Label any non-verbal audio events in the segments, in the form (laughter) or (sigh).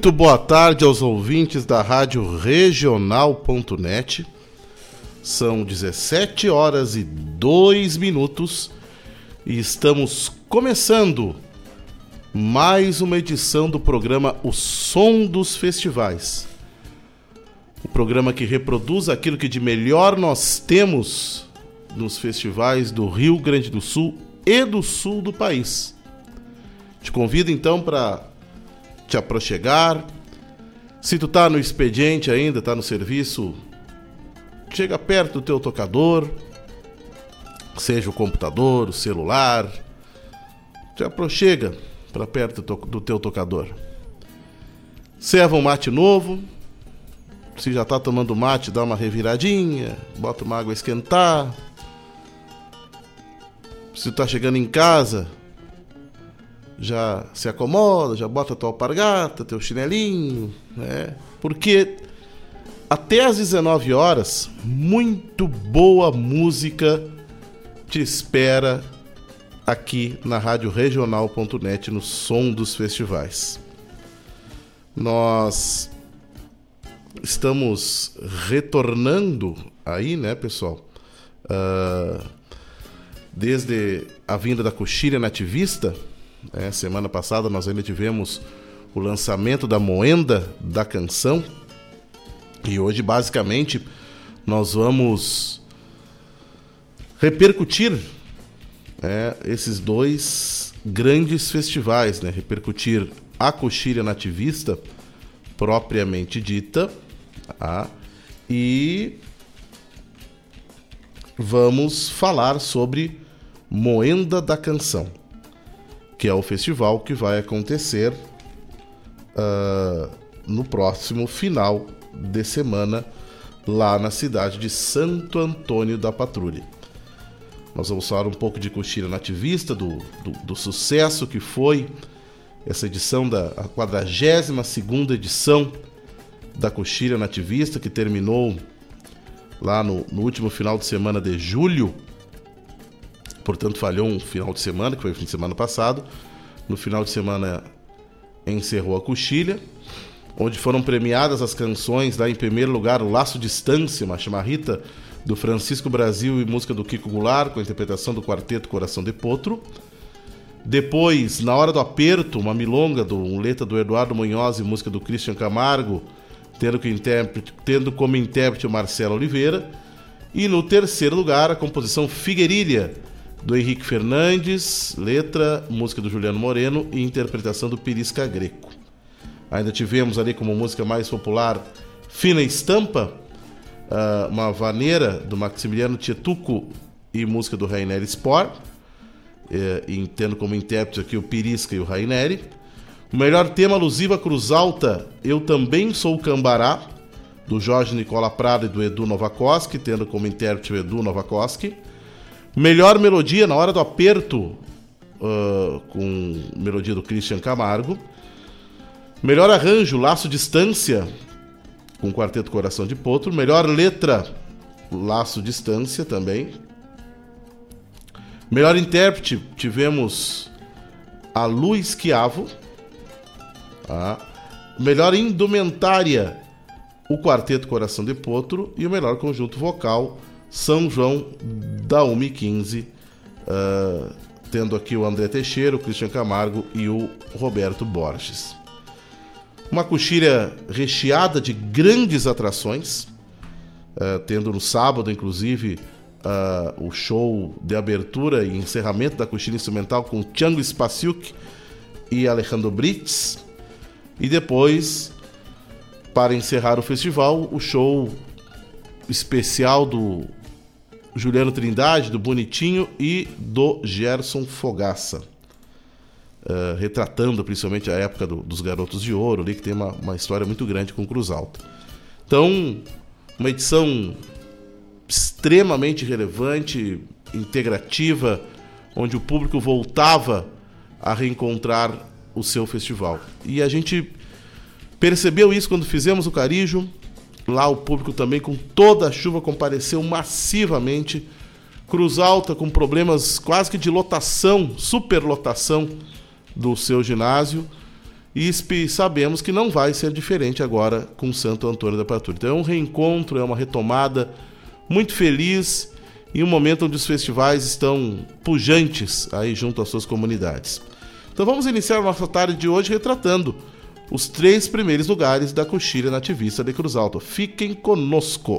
Muito boa tarde aos ouvintes da Rádio Regional.net. São 17 horas e 2 minutos e estamos começando mais uma edição do programa O Som dos Festivais. O programa que reproduz aquilo que de melhor nós temos nos festivais do Rio Grande do Sul e do sul do país. Te convido então para te aproxegar. Se tu tá no expediente ainda, tá no serviço, chega perto do teu tocador, seja o computador, o celular, te aproxega para perto do teu tocador. Serva um mate novo. Se já tá tomando mate, dá uma reviradinha, bota uma água a esquentar. Se tu tá chegando em casa, já se acomoda, já bota tua alpargata, teu chinelinho, né? Porque até às 19 horas, muito boa música te espera aqui na Rádio Regional.net no Som dos Festivais. Nós estamos retornando aí, né, pessoal? Uh, desde a vinda da coxilha nativista, é, semana passada nós ainda tivemos o lançamento da Moenda da Canção. E hoje, basicamente, nós vamos repercutir é, esses dois grandes festivais, né? Repercutir a coxilha nativista, propriamente dita, tá? e vamos falar sobre Moenda da Canção que é o festival que vai acontecer uh, no próximo final de semana lá na cidade de Santo Antônio da Patrulha. Nós vamos falar um pouco de coxilha nativista, do, do, do sucesso que foi essa edição da 42 edição da coxilha nativista, que terminou lá no, no último final de semana de julho portanto falhou um final de semana, que foi o fim de semana passado. No final de semana encerrou a coxilha, onde foram premiadas as canções, lá em primeiro lugar, o Laço Distância, uma chamarrita do Francisco Brasil e música do Kiko Goulart, com a interpretação do quarteto Coração de Potro. Depois, Na Hora do Aperto, uma milonga, do, um letra do Eduardo Munhoz e música do Christian Camargo, tendo, que tendo como intérprete o Marcelo Oliveira. E no terceiro lugar, a composição Figueirilha, do Henrique Fernandes, letra, música do Juliano Moreno e interpretação do Pirisca Greco. Ainda tivemos ali como música mais popular Fina Estampa, ah, uma vaneira do Maximiliano Tietuco e música do Raineri Sport, eh, tendo como intérprete aqui o Pirisca e o Raineri. O melhor tema alusivo à Cruz Alta, Eu Também Sou Cambará, do Jorge Nicola Prada e do Edu Novakoski, tendo como intérprete o Edu Novakoski. Melhor melodia na hora do aperto, uh, com melodia do Christian Camargo. Melhor arranjo, Laço Distância, com Quarteto Coração de Potro. Melhor letra, Laço Distância também. Melhor intérprete, tivemos a Lu Esquiavo. Tá? Melhor indumentária, o Quarteto Coração de Potro. E o melhor conjunto vocal, são João da UMI15, uh, tendo aqui o André Teixeira, o Cristian Camargo e o Roberto Borges. Uma coxilha recheada de grandes atrações, uh, tendo no sábado, inclusive, uh, o show de abertura e encerramento da coxilha instrumental com Django Spasiuk e Alejandro Brits. E depois, para encerrar o festival, o show especial do Juliano Trindade, do Bonitinho e do Gerson Fogaça. Uh, retratando principalmente a época do, dos Garotos de Ouro, ali que tem uma, uma história muito grande com Cruz Alta. Então, uma edição extremamente relevante, integrativa, onde o público voltava a reencontrar o seu festival. E a gente percebeu isso quando fizemos o Carijo. Lá o público também, com toda a chuva, compareceu massivamente. Cruz Alta com problemas quase que de lotação, superlotação do seu ginásio. E sabemos que não vai ser diferente agora com Santo Antônio da Patrulha. Então é um reencontro, é uma retomada muito feliz e um momento onde os festivais estão pujantes aí junto às suas comunidades. Então vamos iniciar a nossa tarde de hoje retratando os três primeiros lugares da coxilha nativista de Cruz Alta. Fiquem conosco!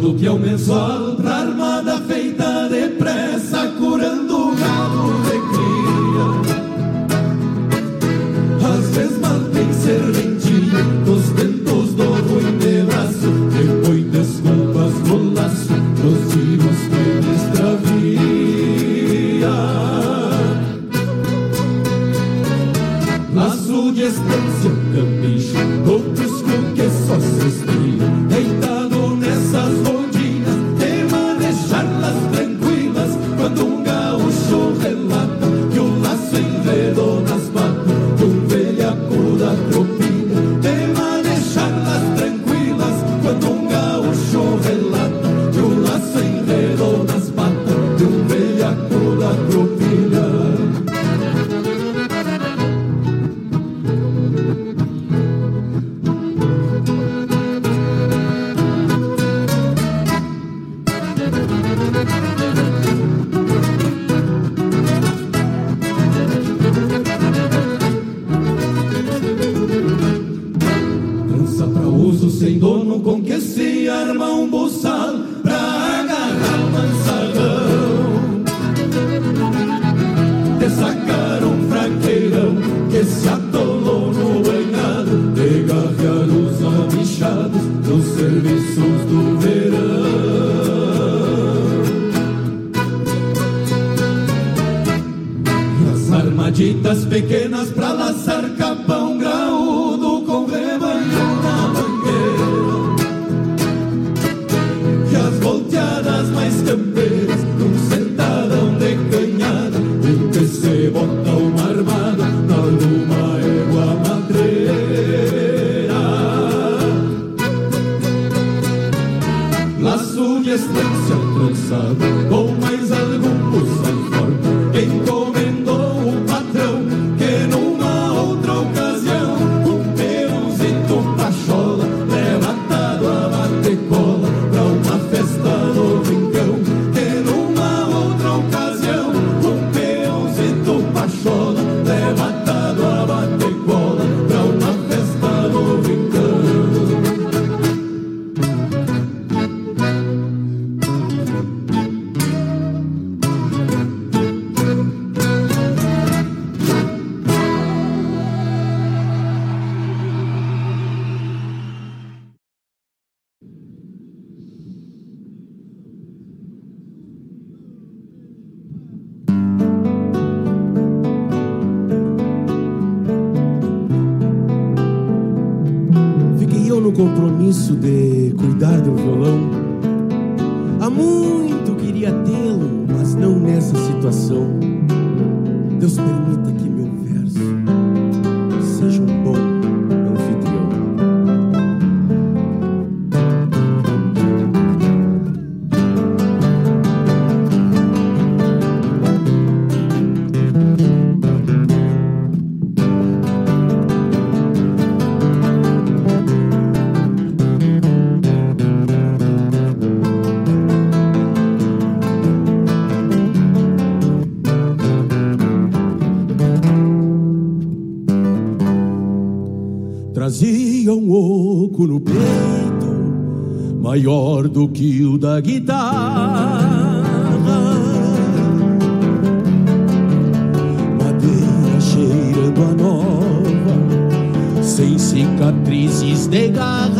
Quem comendou o patrão que numa maior do que o da guitarra. Madeira cheirando a nova, sem cicatrizes de garras.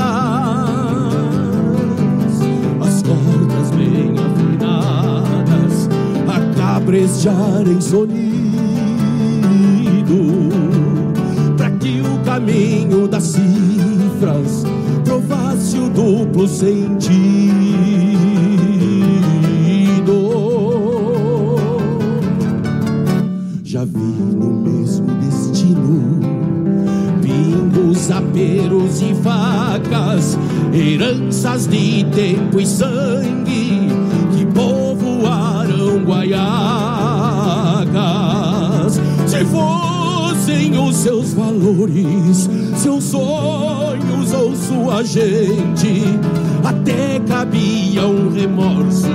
As cordas bem afinadas a cabrejar em sonido. duplo sentido. Já vi no mesmo destino pingos, aperos e facas, heranças de tempo e sangue que povoaram Guaiacas. Se fossem os seus valores, seus sonhos sua gente, até cabia um remorso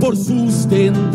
por sustentar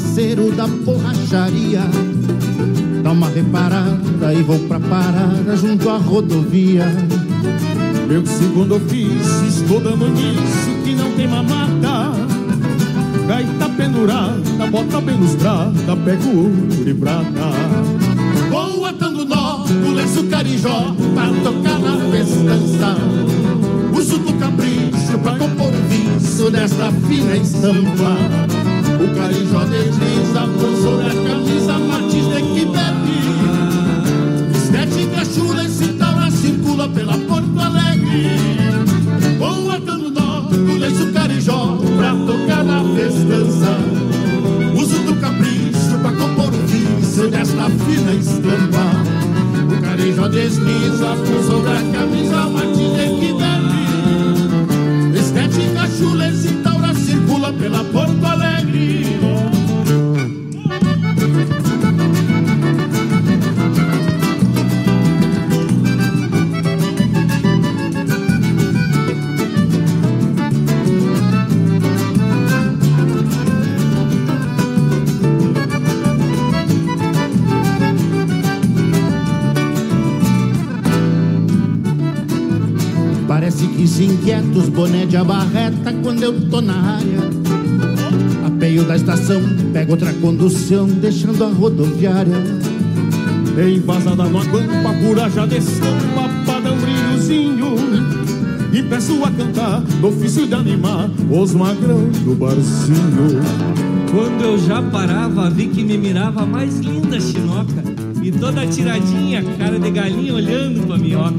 parceiro da borracharia Dá uma reparada e vou pra parada junto à rodovia. Meu segundo ofício, estou dando nisso que não tem mamata. Gaita pendurada, bota bem lustrada, pego ouro e prata Vou atando nó, o lenço carijó Pra tocar na festança. Uso do capricho pra compor o viço desta fina estampa o carijó desliza por sobre a camisa condução, deixando a rodoviária. Embasada no aguampa, pura já descampa, para um brilhozinho. E peço a cantar, no ofício de animar, os magrão do barzinho. Quando eu já parava, vi que me mirava a mais linda chinoca. E toda tiradinha, cara de galinha olhando pra minhoca.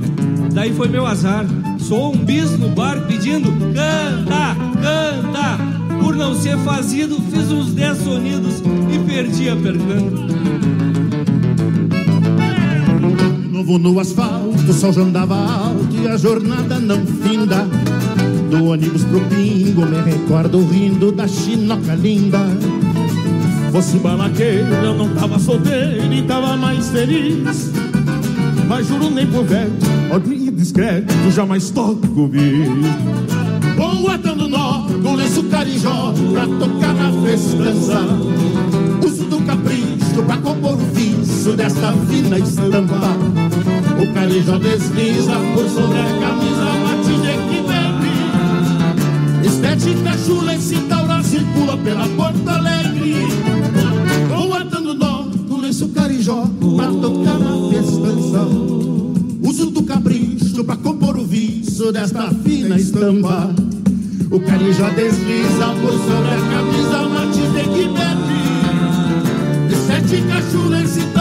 Daí foi meu azar. Sou um bis no bar pedindo canta, canta. Por não ser fazido, fiz uns dez sonidos e perdi a percanta. Novo no asfalto, o sol já andava alto e a jornada não finda. Do ônibus pro pingo, me recordo rindo da chinoca linda. Fosse balaqueiro, eu não tava solteiro e tava mais feliz. Mas juro nem por velho, ódio e discreto, jamais toco vir. Vou atando nó com lenço carijó pra tocar na festança. Uso do capricho pra compor o vício desta fina estampa. O carijó desliza por sobre a camisa matilha que bebe. Estética chula, esse taura circula pela Porto Alegre. Vou atando nó com lenço carijó pra tocar na festança. Uso do capricho pra compor o vício desta fina estampa. O carijó desliza por sobre a camisa matilha que bebe. Estética chula, esse taura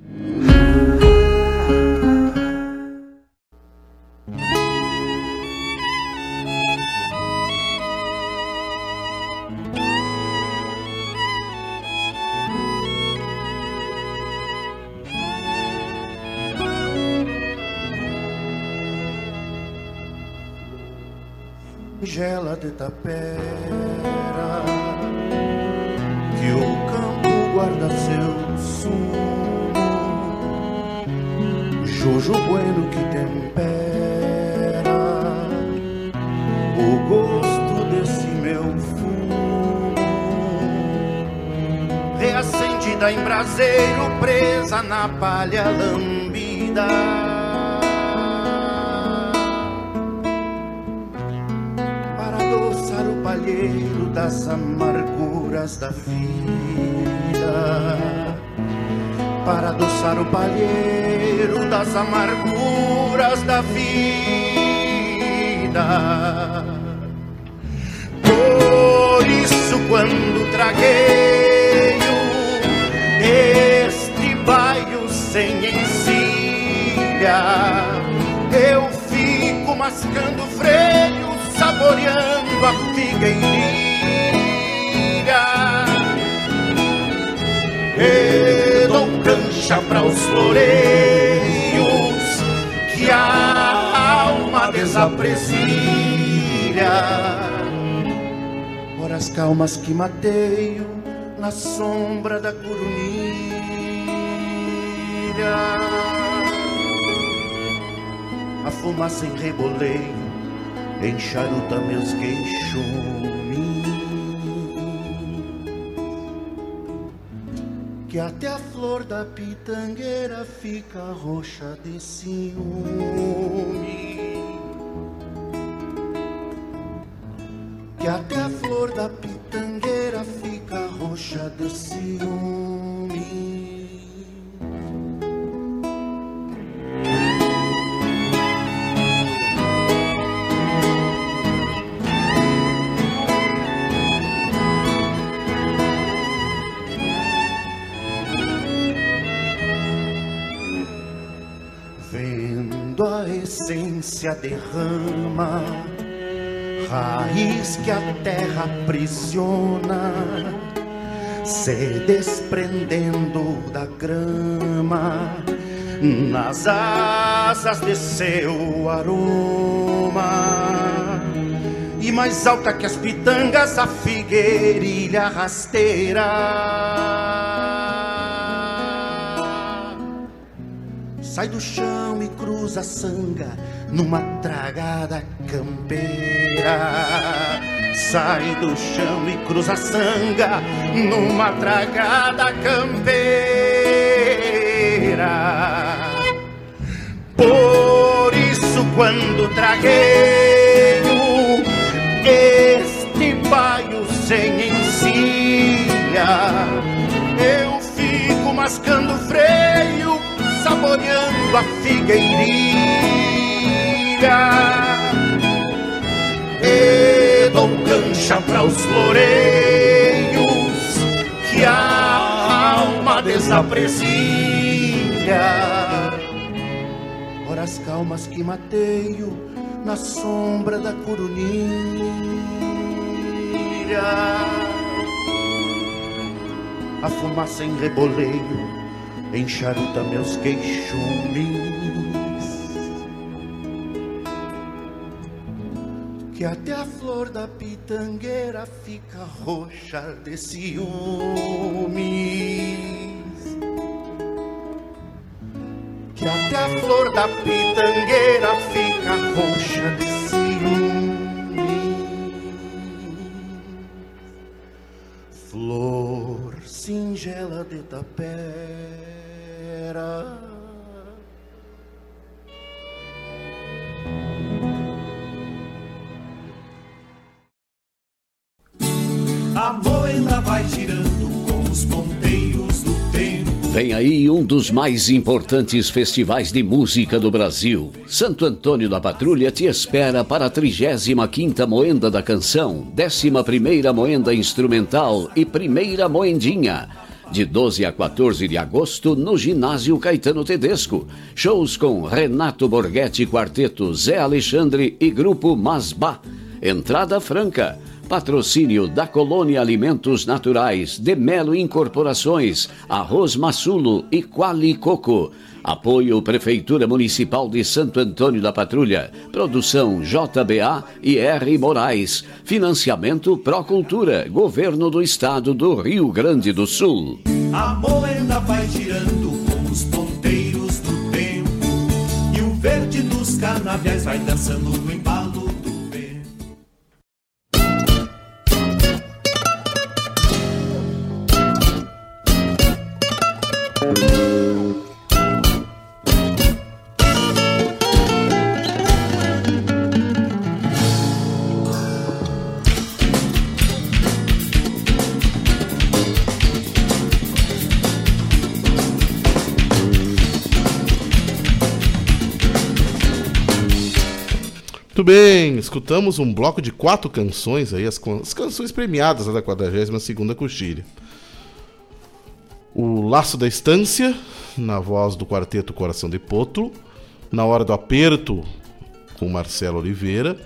singela de tapera que o campo guarda seu sumo, Jojo bueno que tempera o gosto desse meu fumo, reacendida em braseiro, presa na palha lambida. Palheiro das amarguras da vida. Para adoçar o palheiro das amarguras da vida. Por isso, quando tragueio este baio sem encilha, eu fico mascando freio saboreando a figueirinha. E dou cancha para os floreios que a alma desaprecia. Horas calmas que mateio na sombra da corunilha. A fumaça em reboleio enxaruta meus queixumes. Que até a flor da pitangueira fica roxa de ciúme. Que até a flor da pitangueira fica roxa de ciúme. Essência derrama, raiz que a terra aprisiona, se desprendendo da grama, nas asas de seu aroma. E mais alta que as pitangas, a figueirilha rasteira sai do chão e cruza a sanga numa tragada campeira. Sai do chão e cruza a sanga numa tragada campeira. Por isso, quando tragueio este baio sem encilha, eu fico mascando freio saboreando a figueirinha. E dou cancha para os floreios que a alma desaprecia. Horas calmas que mateio na sombra da corunilha. A fumaça em reboleio enxaruta meus queixumes. Que até a flor da pitangueira fica roxa de ciúmes. Que até a flor da pitangueira fica roxa de ciúmes. Flor singela de tapete Vem aí um dos mais importantes festivais de música do Brasil. Santo Antônio da Patrulha te espera para a 35ª Moenda da Canção, 11ª Moenda Instrumental e Primeira Moendinha de 12 a 14 de agosto, no Ginásio Caetano Tedesco. Shows com Renato Borghetti Quarteto, Zé Alexandre e Grupo Masbá. Entrada franca. Patrocínio da Colônia Alimentos Naturais, de Melo Incorporações, Arroz Massulo e Quali Coco. Apoio Prefeitura Municipal de Santo Antônio da Patrulha. Produção JBA e R. Moraes. Financiamento Procultura. Governo do Estado do Rio Grande do Sul. A moeda vai girando com os ponteiros do tempo. E o verde dos canaviais vai dançando bem, escutamos um bloco de quatro canções aí, as, as canções premiadas da 42ª Coxilha. O Laço da Estância, na voz do quarteto Coração de Potro. Na Hora do Aperto, com Marcelo Oliveira.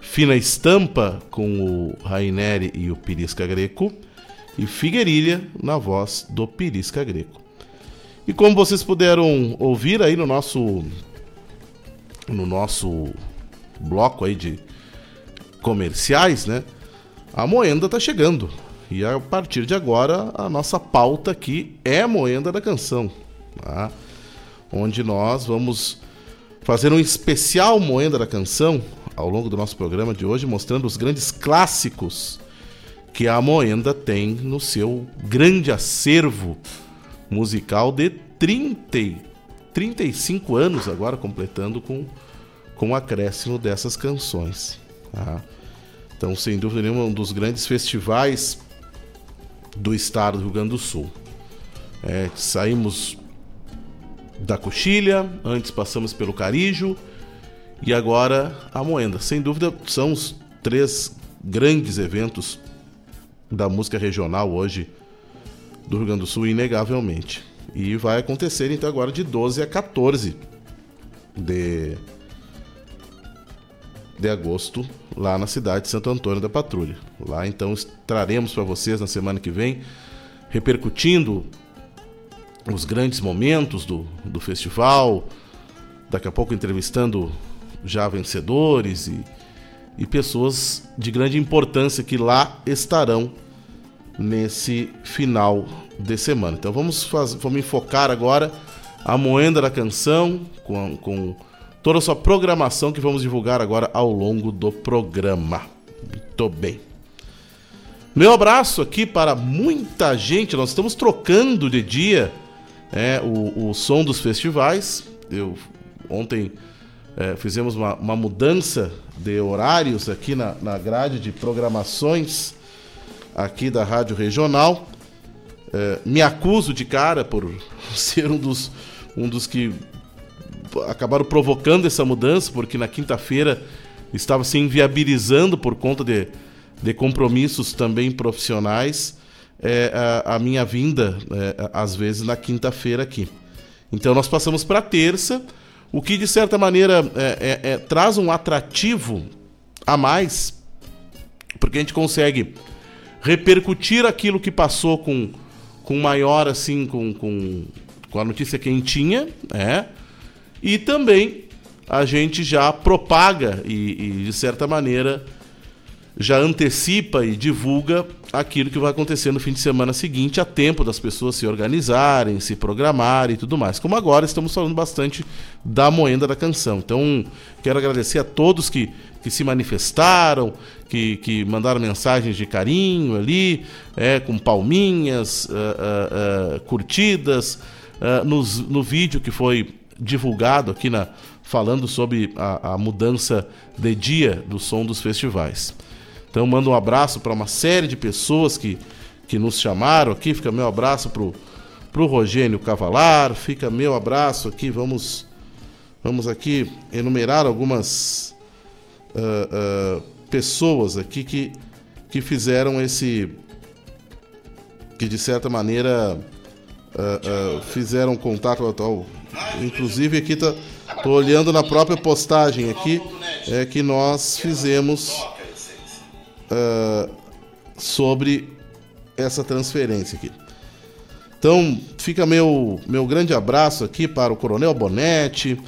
Fina Estampa, com o Raineri e o Pirisca Greco. E Figueirilha, na voz do Pirisca Greco. E como vocês puderam ouvir aí no nosso no nosso bloco aí de comerciais, né? A moenda tá chegando. E a partir de agora, a nossa pauta aqui é moenda da canção, tá? Onde nós vamos fazer um especial moenda da canção ao longo do nosso programa de hoje, mostrando os grandes clássicos que a moenda tem no seu grande acervo musical de 30, 35 anos agora, completando com com o acréscimo dessas canções. Tá? Então, sem dúvida nenhuma, um dos grandes festivais do estado do Rio Grande do Sul. É, saímos da Coxilha, antes passamos pelo Carijo e agora a Moenda. Sem dúvida, são os três grandes eventos da música regional hoje do Rio Grande do Sul, inegavelmente. E vai acontecer então agora de 12 a 14 de de agosto, lá na cidade de Santo Antônio da Patrulha. Lá então traremos para vocês na semana que vem, repercutindo os grandes momentos do, do festival, daqui a pouco entrevistando já vencedores e, e pessoas de grande importância que lá estarão nesse final de semana. Então vamos, fazer, vamos enfocar agora a moenda da canção com, com toda a sua programação que vamos divulgar agora ao longo do programa. Muito bem. Meu abraço aqui para muita gente. Nós estamos trocando de dia é, o, o som dos festivais. Eu ontem é, fizemos uma, uma, mudança de horários aqui na, na grade de programações aqui da Rádio Regional. É, me acuso de cara por (laughs) ser um dos, um dos que acabaram provocando essa mudança, porque na quinta-feira estava se inviabilizando por conta de, de compromissos também profissionais é, a, a, minha vinda, é, às vezes, na quinta-feira aqui. Então nós passamos para terça, o que de certa maneira é, é, é, traz um atrativo a mais, porque a gente consegue repercutir aquilo que passou com, com maior, assim, com, com, com a notícia quentinha, é, e também a gente já propaga e, e, de certa maneira, já antecipa e divulga aquilo que vai acontecer no fim de semana seguinte, a tempo das pessoas se organizarem, se programarem e tudo mais. Como agora estamos falando bastante da moenda da canção. Então, quero agradecer a todos que, que se manifestaram, que, que mandaram mensagens de carinho ali, é, com palminhas, uh, uh, uh, curtidas, nos, no vídeo que foi divulgado aqui na falando sobre a, a mudança de dia do som dos festivais. Então mando um abraço para uma série de pessoas que, que nos chamaram aqui. Fica meu abraço pro pro Rogênio Cavalar, fica meu abraço aqui. Vamos vamos aqui enumerar algumas uh, uh, pessoas aqui que que fizeram esse que de certa maneira uh, fizeram contato atual Inclusive aqui tá, tô olhando na própria postagem aqui é que nós fizemos uh, sobre essa transferência aqui. Então, fica meu, meu grande abraço aqui para o Coronel Bonetti,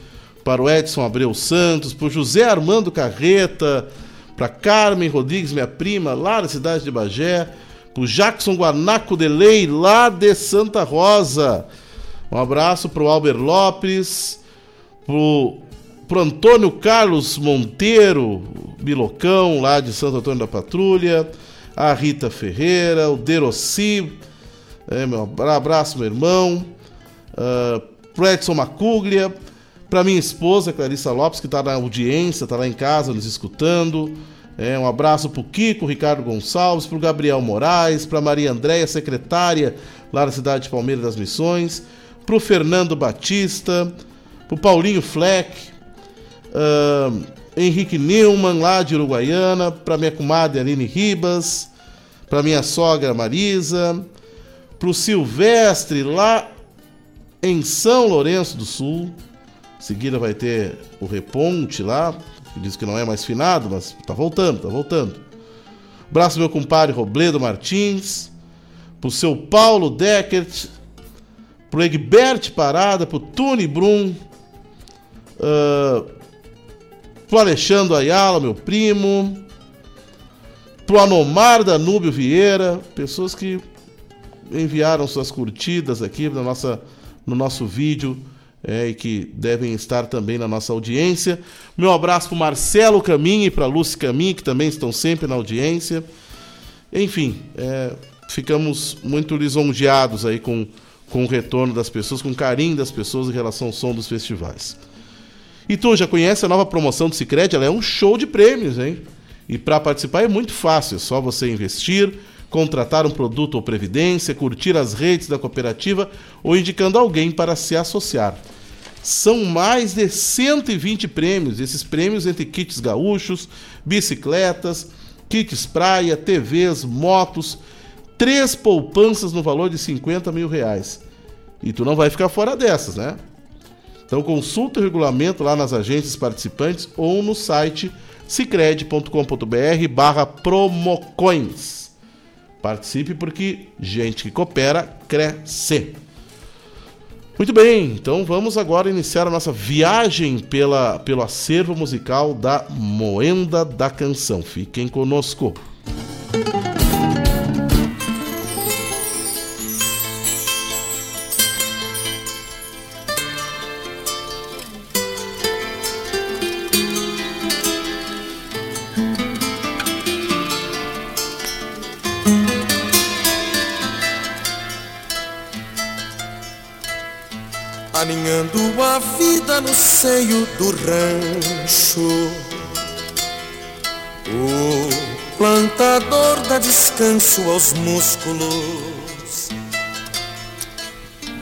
para o Edson Abreu Santos, para o José Armando Carreta, para Carmen Rodrigues, minha prima, lá da cidade de Bagé, para o Jackson Guanaco Delei, lá de Santa Rosa. Um abraço para o Albert Lopes, para o Antônio Carlos Monteiro, Bilocão, lá de Santo Antônio da Patrulha, a Rita Ferreira, o Derossi, é, meu abraço, meu irmão. Uh, pro Edson Macuglia. Para minha esposa, Clarissa Lopes, que está na audiência, está lá em casa nos escutando. É, um abraço pro Kiko, Ricardo Gonçalves, pro Gabriel Moraes, pra Maria Andréia, secretária lá da cidade de Palmeiras das Missões, pro Fernando Batista, pro Paulinho Fleck, uh, Henrique Neumann, lá de Uruguaiana, pra minha comadre Aline Ribas, pra minha sogra Marisa, pro Silvestre lá em São Lourenço do Sul. Em seguida vai ter o Reponte lá, que diz que não é mais finado, mas tá voltando, tá voltando. Abraço meu compadre Robledo Martins, pro seu Paulo Deckert, pro Egbert Parada, pro Tony Brum, uh, pro Alexandre Ayala, meu primo, pro Anomar Danúbio Vieira, pessoas que enviaram suas curtidas aqui na nossa, no nosso vídeo é, e que devem estar também na nossa audiência. Meu abraço para Marcelo Caminho e para Lúcia Caminho, que também estão sempre na audiência. Enfim, é, ficamos muito lisonjeados aí com, com o retorno das pessoas, com o carinho das pessoas em relação ao som dos festivais. E tu já conhece a nova promoção do Cicred? Ela é um show de prêmios, hein? E para participar é muito fácil, é só você investir contratar um produto ou previdência, curtir as redes da cooperativa ou indicando alguém para se associar. São mais de 120 prêmios, esses prêmios entre kits gaúchos, bicicletas, kits praia, TVs, motos, três poupanças no valor de 50 mil reais. E tu não vai ficar fora dessas, né? Então consulta o regulamento lá nas agências participantes ou no site cicred.com.br barra promocoins. Participe porque gente que coopera cresce. Muito bem, então vamos agora iniciar a nossa viagem pela, pelo acervo musical da Moenda da Canção. Fiquem conosco. Aninhando a vida no seio do rancho. O plantador dá descanso aos músculos.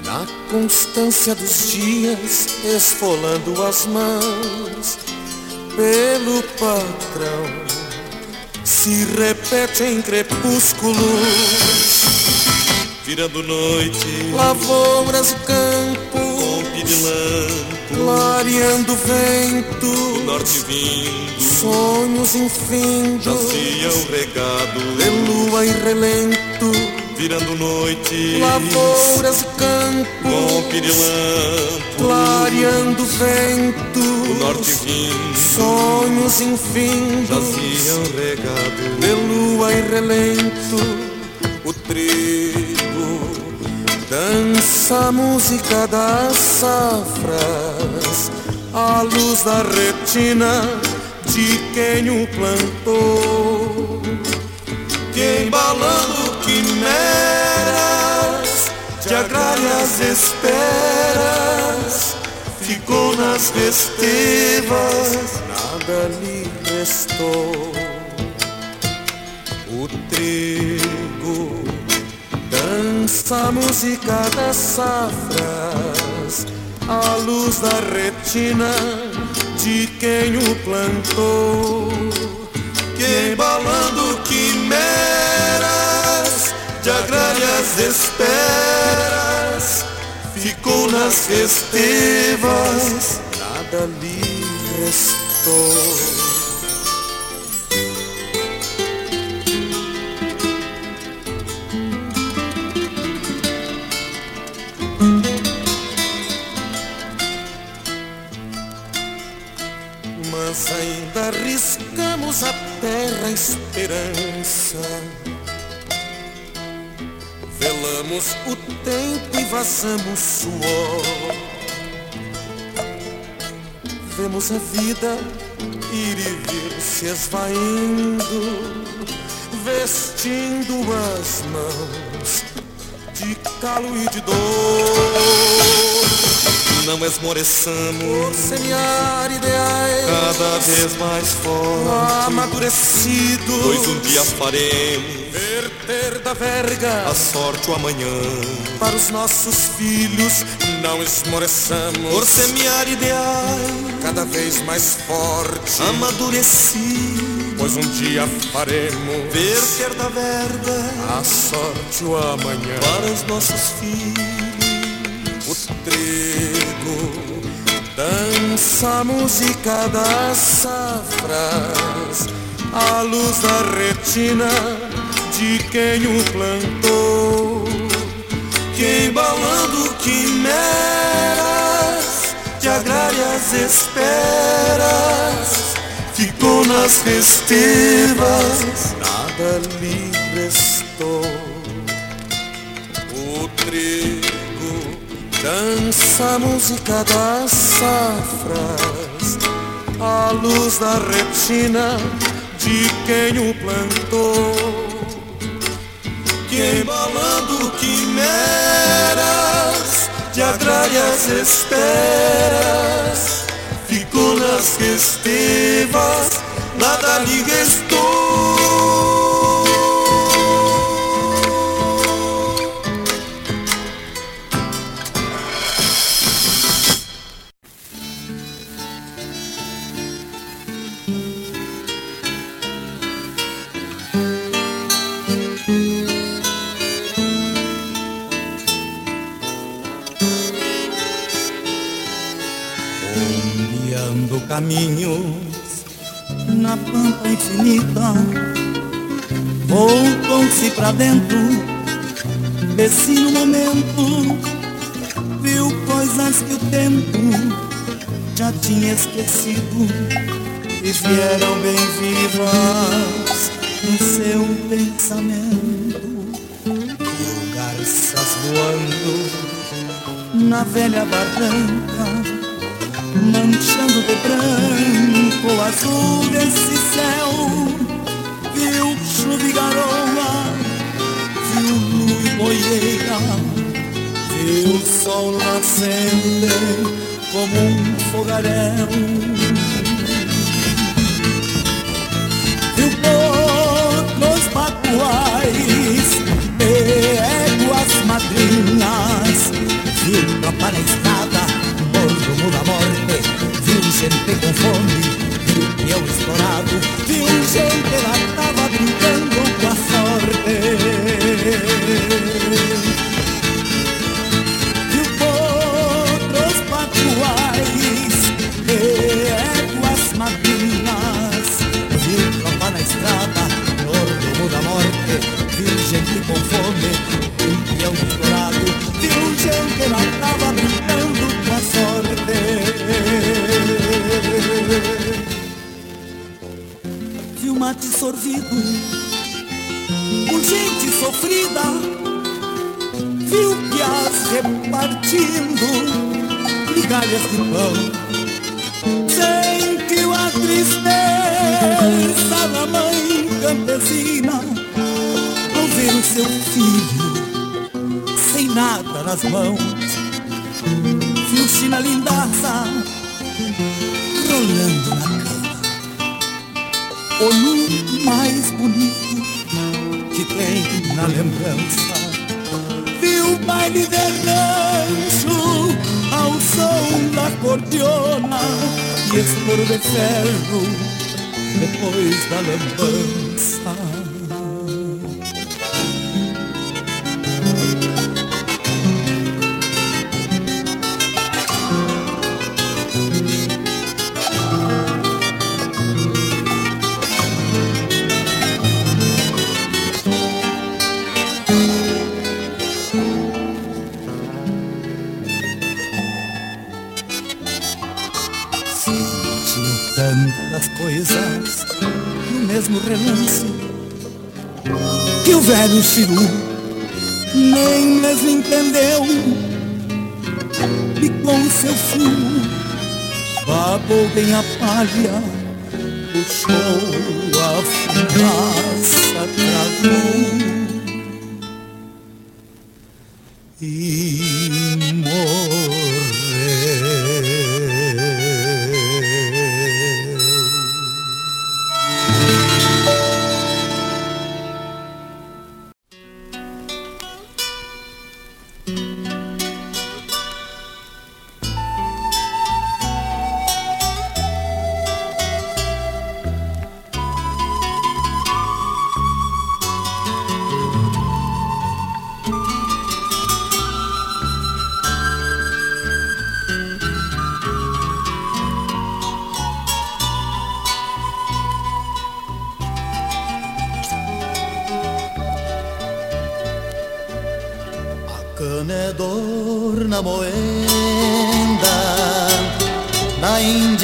Na constância dos dias, esfolando as mãos pelo patrão, se repete em crepúsculos virando noite, lavouras e campo de clareando o vento, o norte vindo, sonhos infindos, jaziam regado, de lua e relento, virando noite, lavouras e campo, com pirilampo, clareando o vento, o norte vindo, sonhos infindos, jaziam regado, de lua e relento, o trigo Dança a música das safras, a luz da retina de quem o plantou. Que embalando quimeras de agrárias esperas, ficou nas festivas, nada lhe restou. O trigo Dança a música das safras, a luz da retina de quem o plantou, que embalando quimeras de agrárias esperas, ficou nas festivas, nada lhe restou. Ainda arriscamos a terra a esperança. Velamos o tempo e vazamos suor. Vemos a vida ir e vir se esvaindo, vestindo as mãos de calo e de dor não esmoreçamos por semear ideais. Cada vez mais fortes, amadurecidos, pois um dia faremos verter da verga. a sorte o amanhã. Para os nossos filhos não esmoreçamos por semear ideais cada vez mais fortes, amadurecidos, pois um dia faremos verter da verga a sorte o amanhã. Para os nossos filhos. O trigo dança a música das safras, a luz da retina de quem o plantou, que embalando quimeras de agrárias esperas, ficou nas festivas, nada lhe restou. O trigo Dança a música das safras, a luz da retina de quem o plantou, que embalando quimeras de agrárias esperas, ficou nas festivas, nada lhe restou.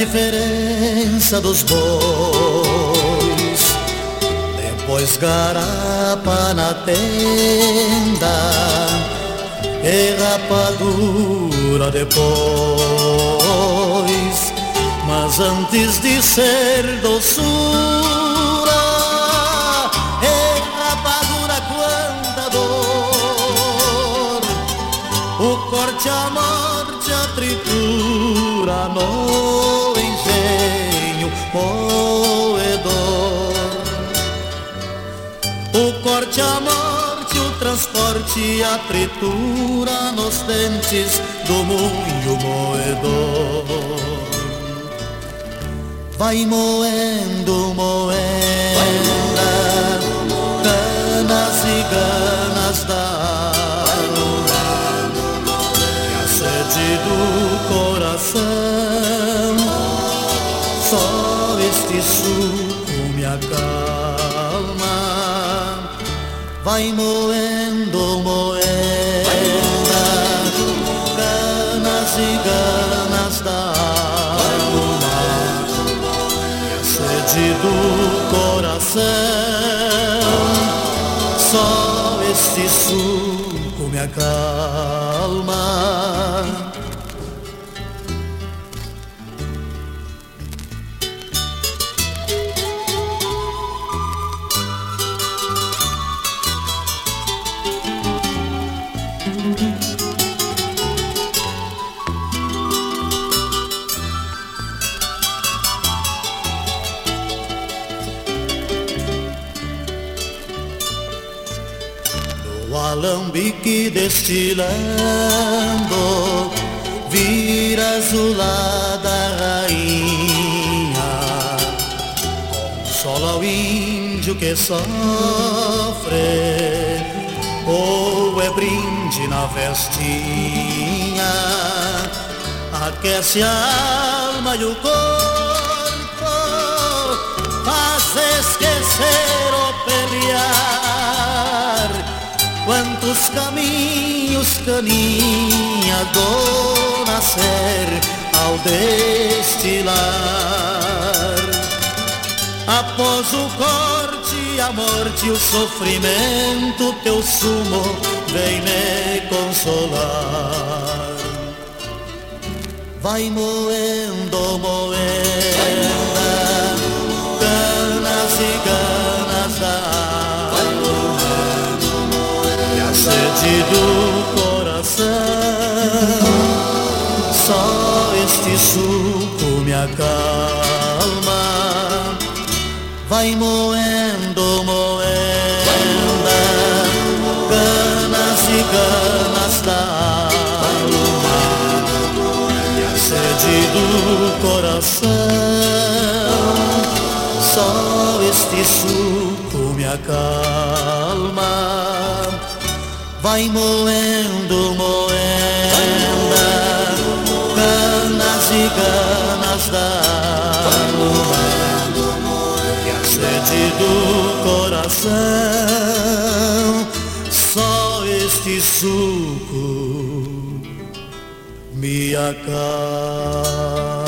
Indiferença dos bois. Depois garapa na tenda e rapadura depois. Mas antes de ser doçura, O corte a morte, o transporte, a tritura nos dentes do moinho moedor. Vai moendo, moenda, canas e ganas da alma e a sede do coração. Só este suco me acalma. Vai moendo, moenda, ganas e ganas da alma sede do coração. Só este suco me acalma. Destilando Vira azulada rainha. Consola o índio que sofre Ou é brinde na vestinha Aquece a alma e o corpo Faz esquecer o pelear Quantos caminhos caminha do nascer ao destilar. Após o corte, a morte, o sofrimento Teu sumo vem me consolar. Vai moendo, moenda Ganas e ganas da alma e a sede do coração. Só este suco me acalma. Vai moendo, moenda, ganas e ganas da alma sede do coração. Só este suco me acalma. Vai moendo, moenda, ganas e ganas da alma e a sede do coração. Só este suco me acalma.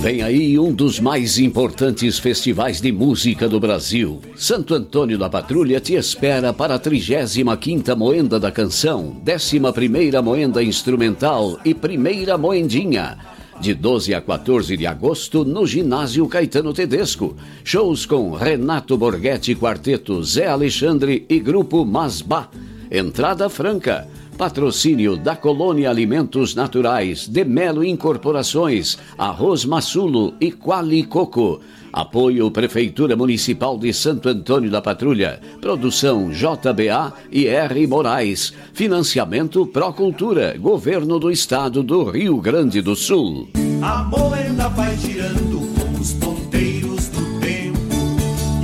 Vem aí um dos mais importantes festivais de música do Brasil. Santo Antônio da Patrulha te espera para a 35ª Moenda da Canção, 11ª Moenda Instrumental e Primeira Moendinha. De 12 a 14 de agosto, no Ginásio Caetano Tedesco. Shows com Renato Borghetti Quarteto, Zé Alexandre e Grupo Masbá. Entrada franca. Patrocínio da Colônia Alimentos Naturais, de Melo Incorporações, Arroz Massulo e Quali Coco. Apoio Prefeitura Municipal de Santo Antônio da Patrulha. Produção JBA e R. Moraes. Financiamento Procultura, Governo do Estado do Rio Grande do Sul. A moeda vai girando com os ponteiros do tempo.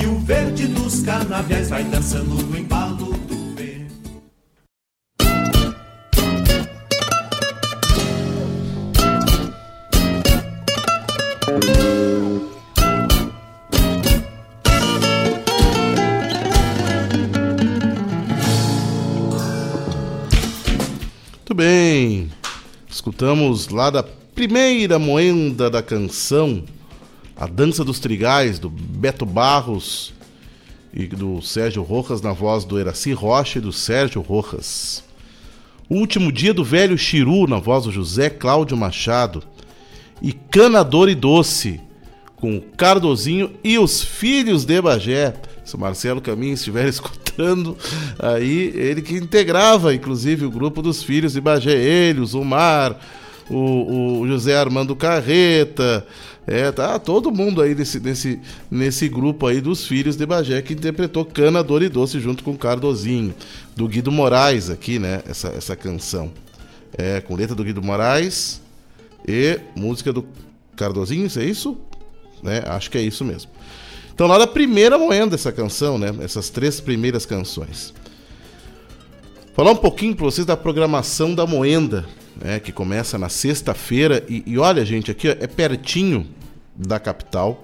E o verde dos canaviais vai dançando no embalo Muito bem. Escutamos lá da primeira moenda da canção, A Dança dos Trigais, do Beto Barros e do Sérgio Rojas, na voz do Eraci Rocha e do Sérgio Rojas. O Último Dia do Velho Chiru, na voz do José Cláudio Machado. E Canador e Doce, com Cardozinho e os Filhos de Bagé. Se o Marcelo Caminho estiver (laughs) escutando, aí ele que integrava, inclusive, o grupo dos Filhos de Bagé. Ele, o Zumar, o, o José Armando Carreta, é, tá todo mundo aí nesse, nesse, nesse grupo aí dos Filhos de Bagé que interpretou Cana, Dor e Doce junto com Cardozinho. Do Guido Moraes aqui, né, essa, essa canção. É, com letra do Guido Moraes e música do Cardozinho, isso é isso? Né? Acho que é isso mesmo. Então, lá da primeira moenda essa canção, né? Essas três primeiras canções. Falar um pouquinho para vocês da programação da moenda, né? Que começa na sexta-feira. E, e, olha, gente, aqui ó, é pertinho da capital.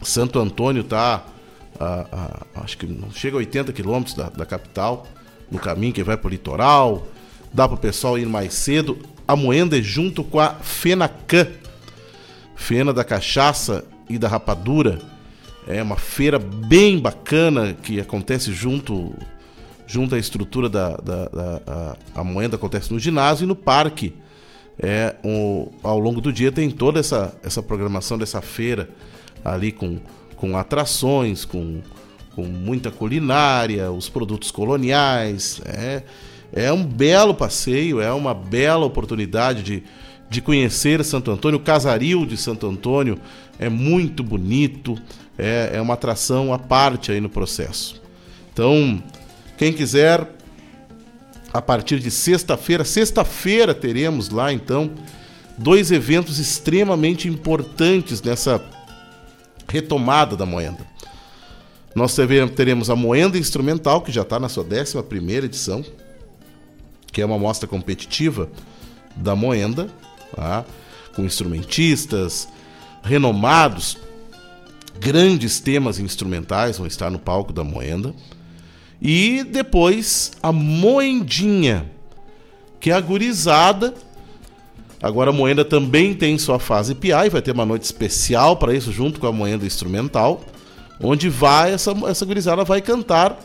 Santo Antônio tá. A, a, acho que não chega a 80 quilômetros da, da capital, no caminho que vai para o litoral. Dá para o pessoal ir mais cedo. A moenda é junto com a Fenacan, Fena da Cachaça e da Rapadura. É uma feira bem bacana que acontece junto junto à estrutura da, da, da a, a, moenda acontece no ginásio e no parque. É, um, ao longo do dia tem toda essa, essa programação dessa feira ali com, com atrações, com, com muita culinária, os produtos coloniais. É, é um belo passeio, é uma bela oportunidade de, de conhecer Santo Antônio. O casaril de Santo Antônio é muito bonito, é, é uma atração à parte aí no processo. Então, quem quiser, a partir de sexta-feira, sexta-feira teremos lá então dois eventos extremamente importantes nessa retomada da moenda. Nós teremos a Moenda Instrumental, que já está na sua 11 edição, que é uma mostra competitiva da Moenda, tá? com instrumentistas renomados, grandes temas instrumentais vão estar no palco da Moenda. E depois a Moendinha, que é a gurizada. Agora a Moenda também tem sua fase PI, e vai ter uma noite especial para isso, junto com a Moenda Instrumental, onde vai essa, essa gurizada vai cantar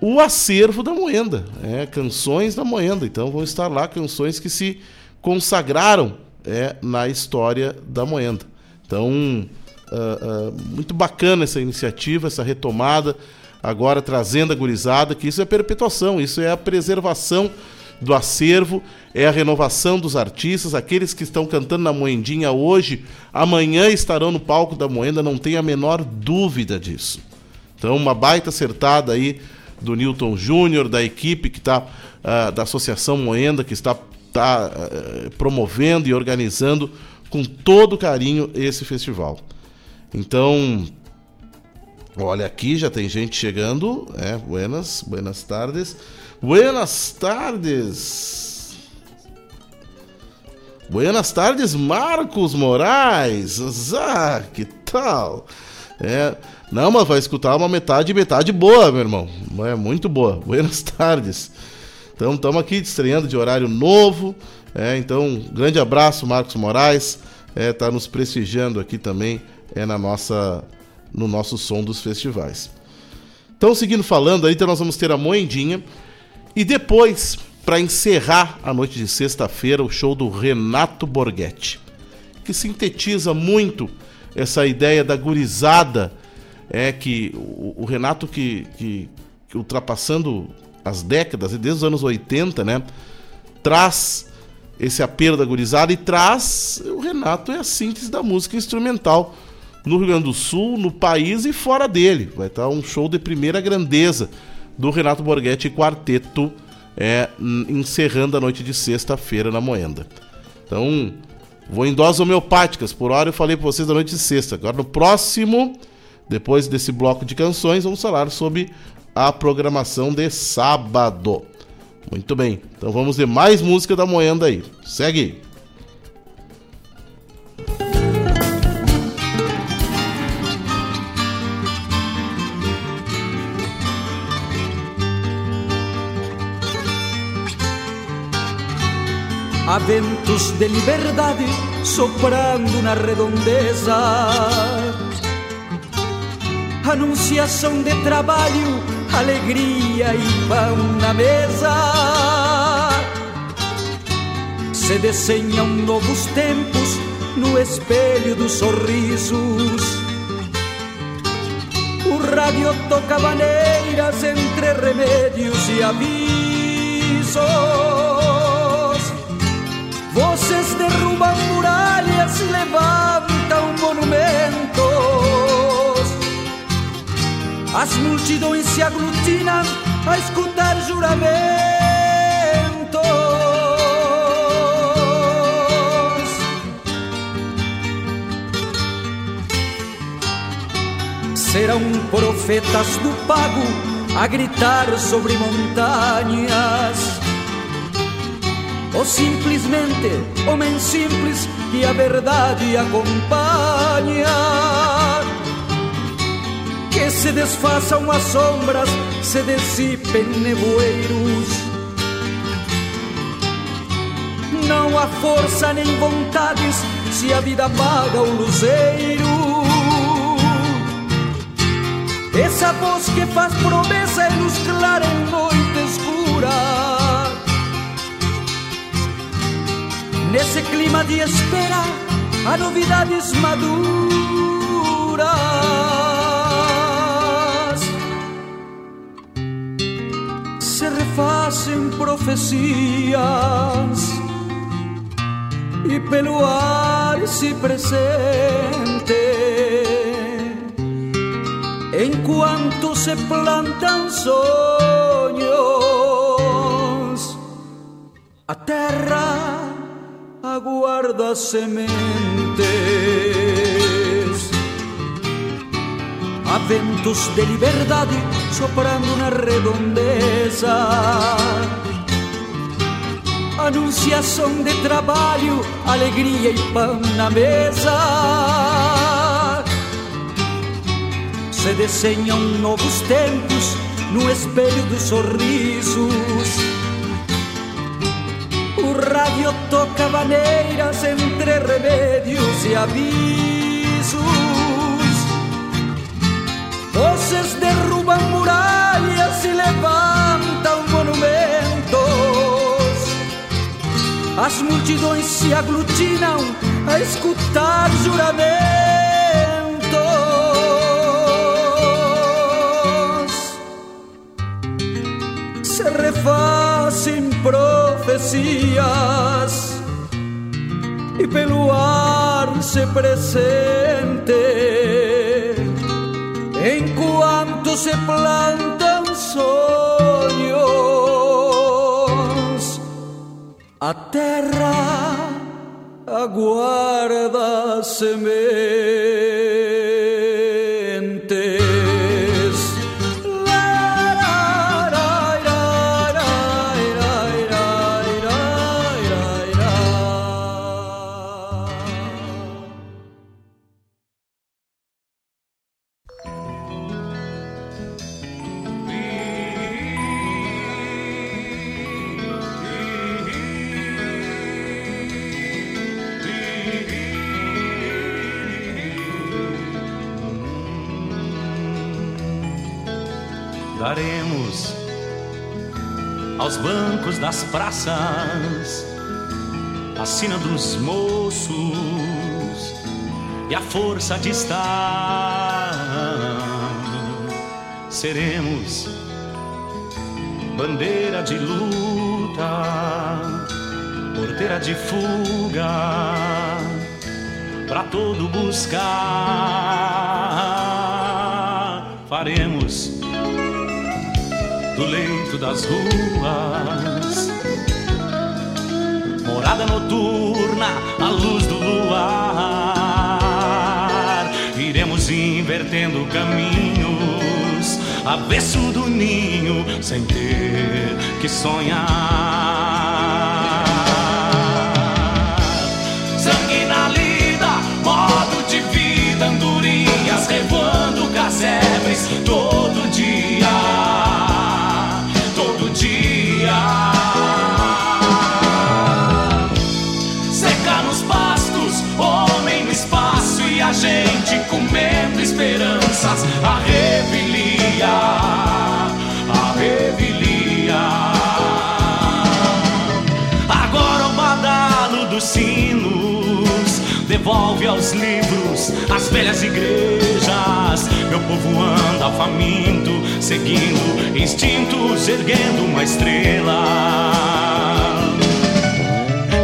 o acervo da Moenda, é, canções da Moenda. Então vão estar lá canções que se consagraram é, na história da Moenda. Então, uh, uh, muito bacana essa iniciativa, essa retomada, agora trazendo a gurizada, que isso é perpetuação, isso é a preservação do acervo, é a renovação dos artistas, aqueles que estão cantando na Moendinha hoje, amanhã estarão no palco da Moenda, não tem a menor dúvida disso. Então, uma baita acertada aí do Newton Júnior, da equipe que está, uh, da Associação Moenda, que está, tá, uh, promovendo e organizando com todo carinho esse festival. Então, olha aqui, já tem gente chegando. É, buenas, buenas tardes. Buenas tardes. Buenas tardes, Marcos Moraes. Ah, que tal? É, não, mas vai escutar uma metade, metade boa, meu irmão. É muito boa. (laughs) Buenas tardes. Então, estamos aqui estreando de horário novo. É, então, grande abraço, Marcos Moraes. É, tá nos prestigiando aqui também é na nossa no nosso som dos festivais. Então, seguindo falando aí, então nós vamos ter a Moendinha e depois, para encerrar a noite de sexta-feira, o show do Renato Borghetti, que sintetiza muito essa ideia da gurizada, é que o, o Renato que, que, que, ultrapassando as décadas, desde os anos 80, né, traz esse apelo da gurizada e traz o Renato é a síntese da música instrumental no Rio Grande do Sul, no país e fora dele. Vai estar um show de primeira grandeza do Renato Borghetti Quarteto é, encerrando a noite de sexta-feira na Moenda. Então, vou em doses homeopáticas. Por hora eu falei para vocês da noite de sexta. Agora no próximo, depois desse bloco de canções, vamos falar sobre a programação de sábado. Muito bem. Então vamos ver mais música da Moenda aí. Segue. Há ventos de liberdade soprando na redondeza. Anunciação de trabalho, alegria e pão na mesa. Se desenham novos tempos no espelho dos sorrisos. O rádio toca maneiras entre remédios e avisos. Vocês derrubam muralhas e levantam monumentos. As multidões se aglutinam a escutar juramentos. Serão profetas do pago a gritar sobre montanhas ou simplesmente homem simples que a verdade acompanha. Se desfaçam as sombras, se dissipem nevoeiros. Não há força nem vontades se a vida apaga o luzeiro. Essa voz que faz promessa e luz clara em noite escura Nesse clima de espera, há novidades maduras. Se refazem profecias e pelo ar se presente. Enquanto se plantam sonhos, a terra aguarda sementes. Ventos de liberdade soprando na redondeza. Anunciação de trabalho, alegria e pão na mesa. Se desenham novos tempos no espelho dos sorrisos o rádio toca maneiras entre remédios e avisos. Voces derrubam muralhas e levantam monumentos. As multidões se aglutinam a escutar juramentos. Se refazem profecias e pelo ar se presente en cuanto se plantan sueños. Aterra, aguarda, das praças a sina dos moços e a força de estar. Seremos bandeira de luta, porteira de fuga, para todo buscar. Faremos do leito das ruas. Morada noturna à luz do luar. Iremos invertendo caminhos, avesso do ninho, sem ter que sonhar. Esperanças. A revelia, a revelia. Agora o badalo dos sinos devolve aos livros as velhas igrejas. Meu povo anda faminto, seguindo instintos, erguendo uma estrela.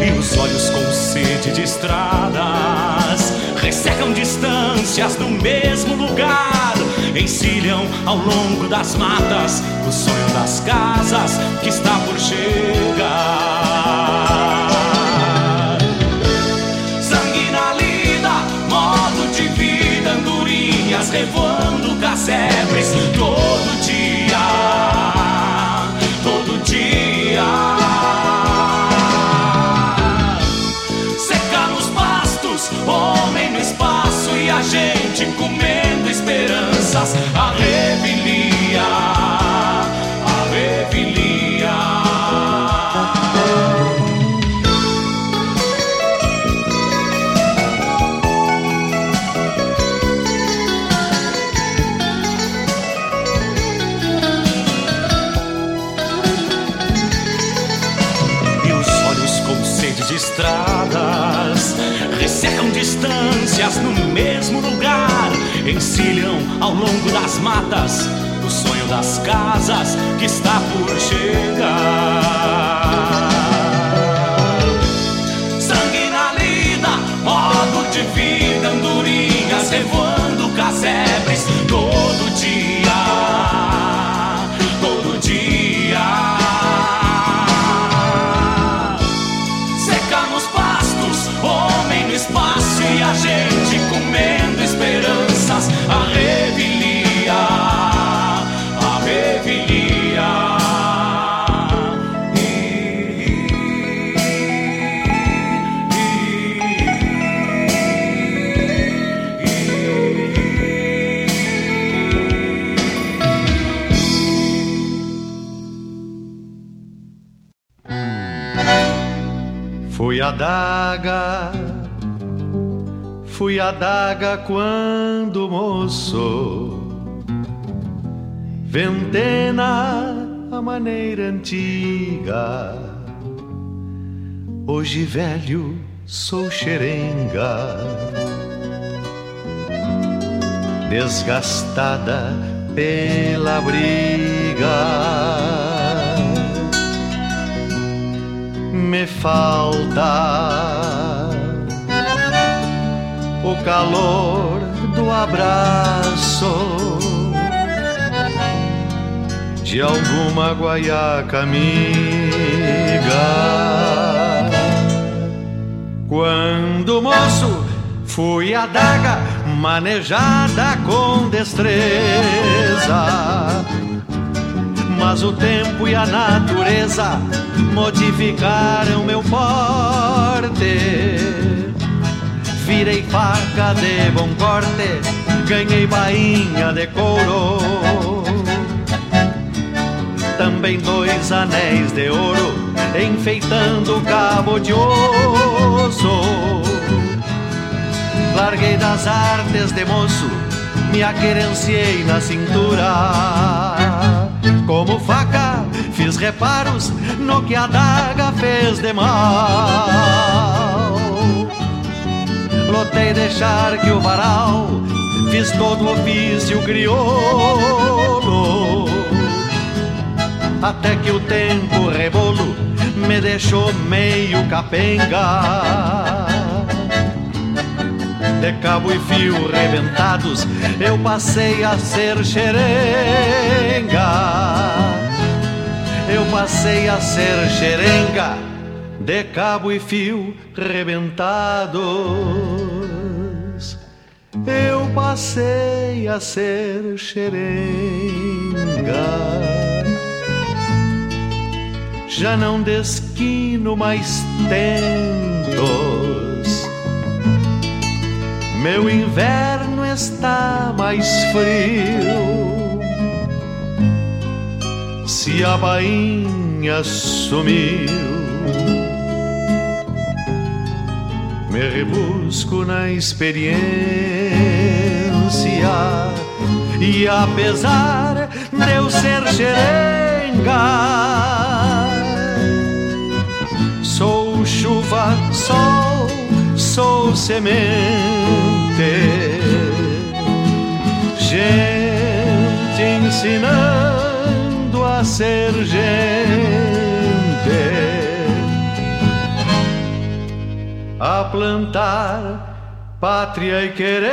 E os olhos com sede de estradas ressecam distâncias do mesmo lugar. Encilham ao longo das matas o sonho das casas que está por chegar. Sangue na lida, modo de vida, andorinhas revoando casebres todo dia, gente comendo esperanças. A revelia, ressecam distâncias no mesmo lugar, encilham ao longo das matas o sonho das casas que está por chegar. Sangue na lida, modo de vida, andorinhas revoando Fui a daga, fui a daga quando moço, ventena a maneira antiga. Hoje velho sou xerenga, desgastada pela briga. Falta o calor do abraço de alguma guaiaca amiga. Quando moço fui a daga manejada com destreza. Mas o tempo e a natureza modificaram meu porte. Virei faca de bom corte, ganhei bainha de couro. Também dois anéis de ouro, enfeitando o cabo de osso. Larguei das artes de moço, me aquerenciei na cintura. Como faca, fiz reparos no que a daga fez de mal. Lotei deixar que o varal, fiz todo o ofício crioulo. Até que o tempo rebolo me deixou meio capenga de cabo e fio rebentados, eu passei a ser xerenga. Eu passei a ser xerenga, de cabo e fio rebentados. Eu passei a ser xerenga. Já não desquino mais tentos meu inverno está mais frio. Se a bainha sumiu, me rebusco na experiência. E apesar de eu ser xerenga, sou chuva, sol, sou semente gente ensinando a ser gente, a plantar pátria e querência.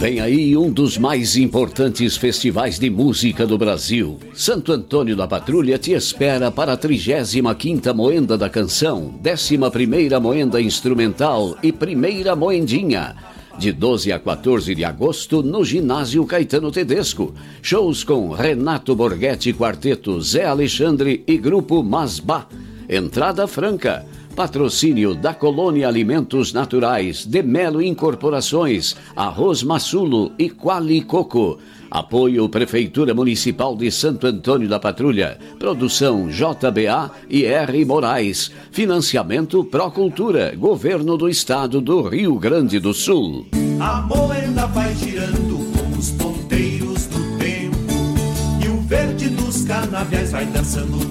Vem aí um dos mais importantes festivais de música do Brasil. Santo Antônio da Patrulha te espera para a 35ª Moenda da Canção, 11ª Moenda Instrumental e Primeira Moendinha. De 12 a 14 de agosto, no Ginásio Caetano Tedesco. Shows com Renato Borghetti Quarteto, Zé Alexandre e Grupo Masbá. Entrada franca. Patrocínio da Colônia Alimentos Naturais, de Melo Incorporações, Arroz Massulo e Quali Coco. Apoio Prefeitura Municipal de Santo Antônio da Patrulha. Produção JBA e R. Moraes. Financiamento Procultura, Governo do Estado do Rio Grande do Sul. A moeda vai girando com os ponteiros do tempo. E o verde dos canaviais vai dançando.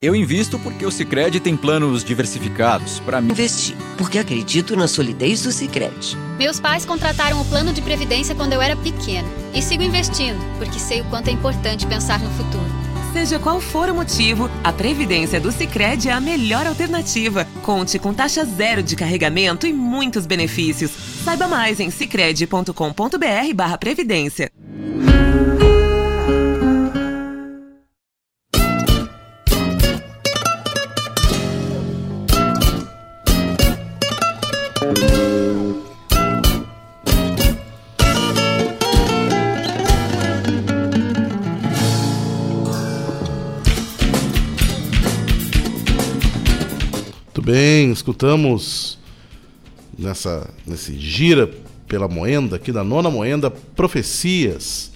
Eu invisto porque o Sicredi tem planos diversificados para mim. Investi, porque acredito na solidez do Sicredi. Meus pais contrataram o plano de previdência quando eu era pequeno e sigo investindo, porque sei o quanto é importante pensar no futuro. Seja qual for o motivo, a previdência do Sicredi é a melhor alternativa. Conte com taxa zero de carregamento e muitos benefícios. Saiba mais em sicredi.com.br/previdência. escutamos nessa nesse gira pela Moenda aqui da nona Moenda Profecias.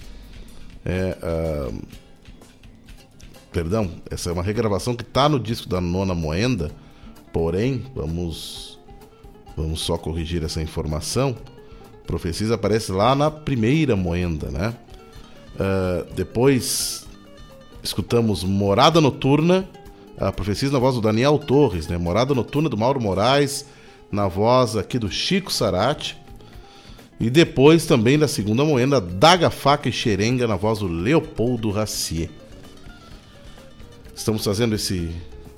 É, uh, perdão, essa é uma regravação que está no disco da nona Moenda, porém, vamos vamos só corrigir essa informação. Profecias aparece lá na primeira Moenda, né? Uh, depois escutamos Morada Noturna, a profecia na voz do Daniel Torres, né? Morada Noturna do Mauro Moraes, na voz aqui do Chico Sarati. E depois também da segunda moenda, Daga Faca e Xerenga, na voz do Leopoldo Racier. Estamos fazendo esse,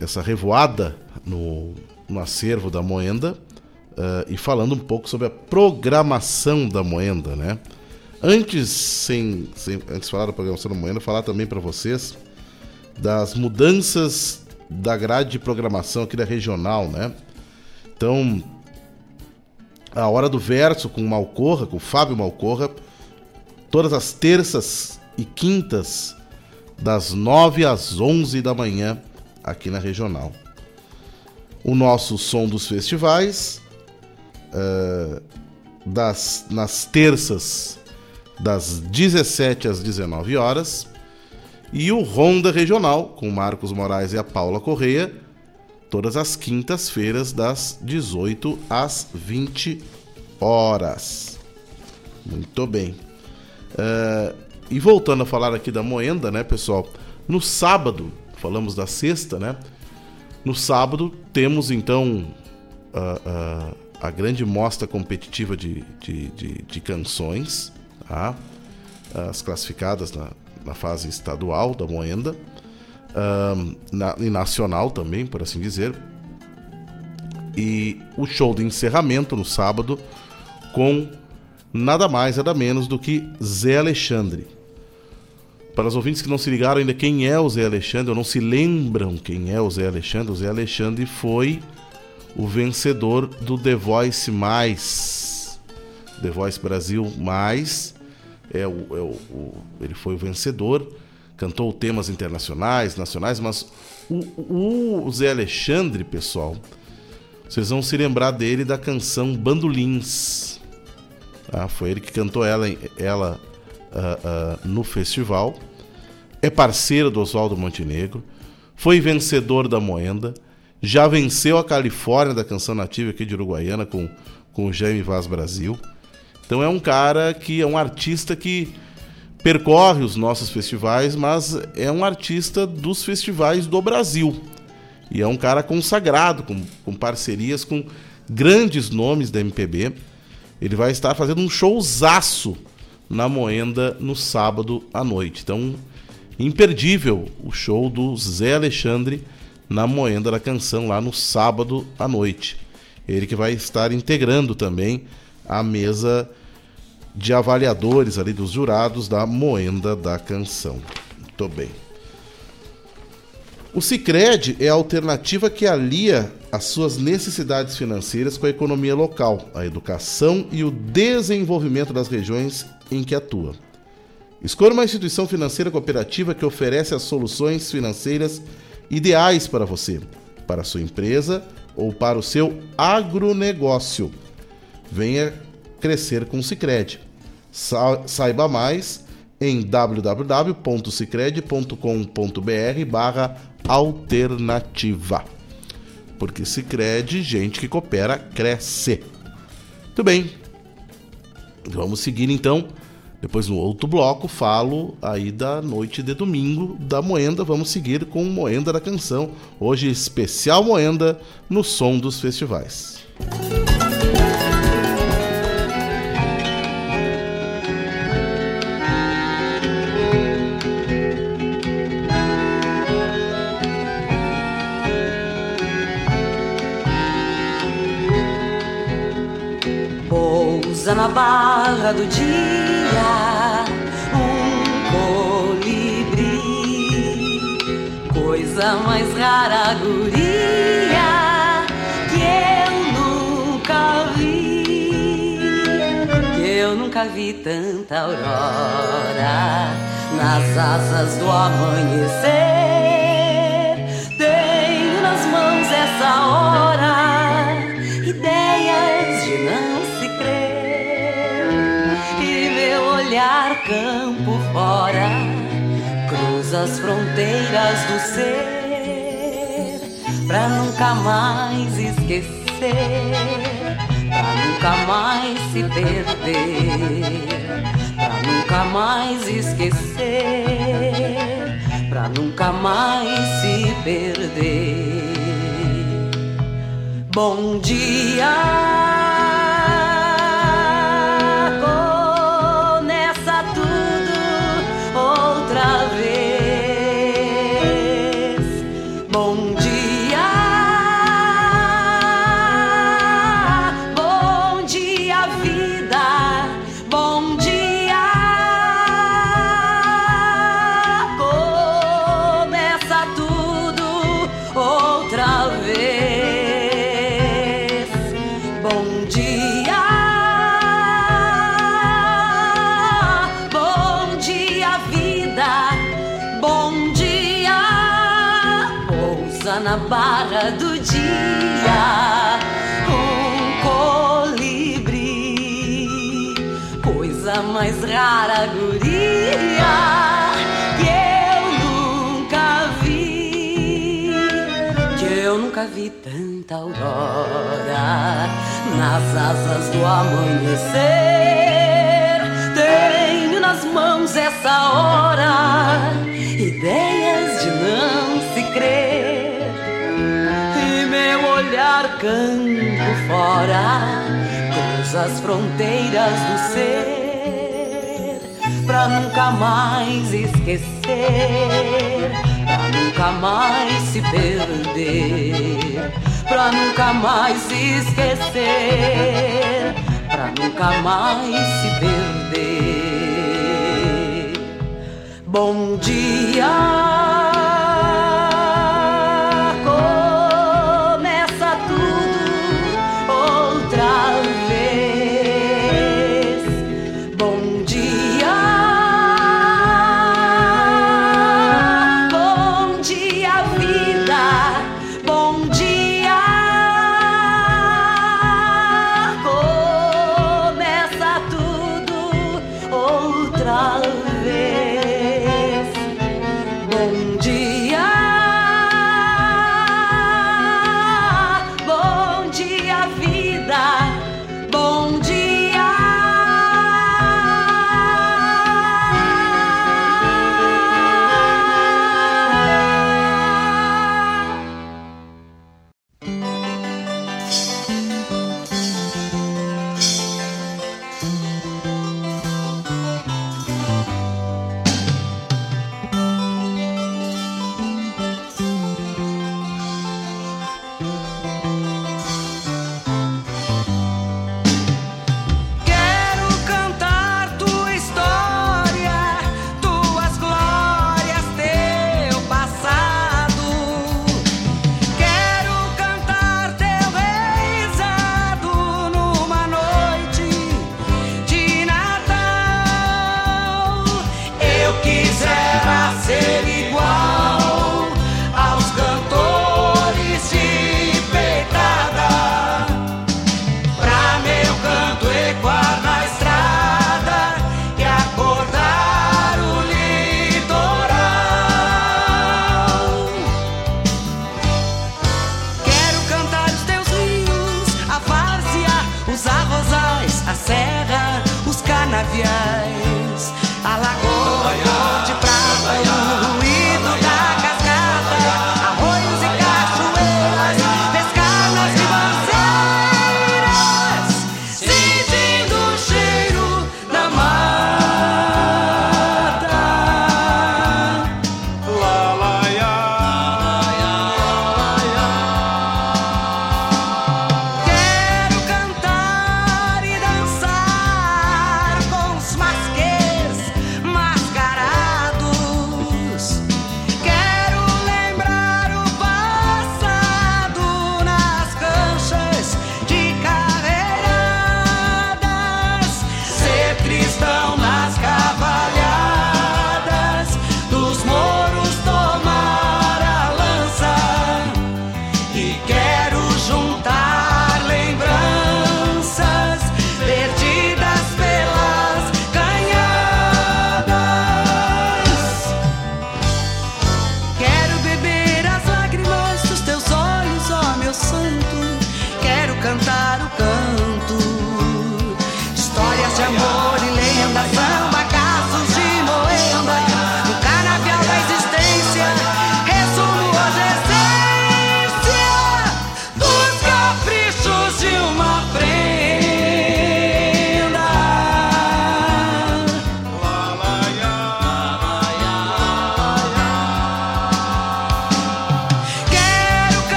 essa revoada no, no acervo da moenda uh, e falando um pouco sobre a programação da moenda, né? Antes, sem, sem antes de falar da programação da moenda, falar também para vocês das mudanças da grade de programação aqui da regional, né? Então, a hora do verso com Malcorra, com Fábio Malcorra, todas as terças e quintas, das 9 às 11 da manhã, aqui na regional. O nosso som dos festivais, uh, das, nas terças, das 17 às 19 horas e o Ronda Regional, com Marcos Moraes e a Paula Correia, todas as quintas-feiras, das 18 às 20 horas. Muito bem. Uh, e voltando a falar aqui da Moenda, né, pessoal? No sábado, falamos da sexta, né? No sábado temos então uh, uh, a grande mostra competitiva de, de, de, de canções, tá? as classificadas na, na fase estadual da Moenda um, na, e nacional também, por assim dizer. E o show de encerramento no sábado com nada mais, nada menos do que Zé Alexandre. Para os ouvintes que não se ligaram ainda quem é o Zé Alexandre, ou não se lembram quem é o Zé Alexandre, o Zé Alexandre foi o vencedor do The Voice Mais, The Voice Brasil Mais, é o, é o, o, ele foi o vencedor, cantou temas internacionais, nacionais, mas o, o Zé Alexandre, pessoal, vocês vão se lembrar dele da canção Bandolins. Ah, foi ele que cantou ela, ela uh, uh, no festival. É parceiro do Oswaldo Montenegro. Foi vencedor da Moenda. Já venceu a Califórnia da canção nativa aqui de Uruguaiana com, com o Jaime Vaz Brasil. Então é um cara que é um artista que percorre os nossos festivais, mas é um artista dos festivais do Brasil. E é um cara consagrado, com, com parcerias com grandes nomes da MPB. Ele vai estar fazendo um showzaço na Moenda no sábado à noite. Então, imperdível o show do Zé Alexandre na Moenda da Canção lá no sábado à noite. Ele que vai estar integrando também a mesa de avaliadores ali dos jurados da Moenda da Canção. Muito bem. O Sicredi é a alternativa que alia as suas necessidades financeiras com a economia local, a educação e o desenvolvimento das regiões em que atua. Escolha uma instituição financeira cooperativa que oferece as soluções financeiras ideais para você, para a sua empresa ou para o seu agronegócio. Venha crescer com o Sicredi. Saiba mais em www.sicredi.com.br alternativa. Porque Sicredi, gente que coopera, cresce. Muito bem. Vamos seguir então. Depois no outro bloco falo aí da noite de domingo da Moenda. Vamos seguir com Moenda da Canção. Hoje especial Moenda no som dos festivais. Na barra do dia um colibri, coisa mais rara, guria, que eu nunca vi, que eu nunca vi tanta aurora nas asas do amanhecer. Olhar campo fora, cruza as fronteiras do ser, pra nunca mais esquecer, pra nunca mais se perder, pra nunca mais esquecer, pra nunca mais se perder. Bom dia. Na barra do dia um colibri, coisa mais rara, guria, que eu nunca vi, que eu nunca vi tanta aurora nas asas do amanhecer. Tenho nas mãos essa hora, campo fora, cruza as fronteiras do ser, pra nunca mais esquecer, pra nunca mais se perder, pra nunca mais esquecer, pra nunca mais se perder. Bom dia.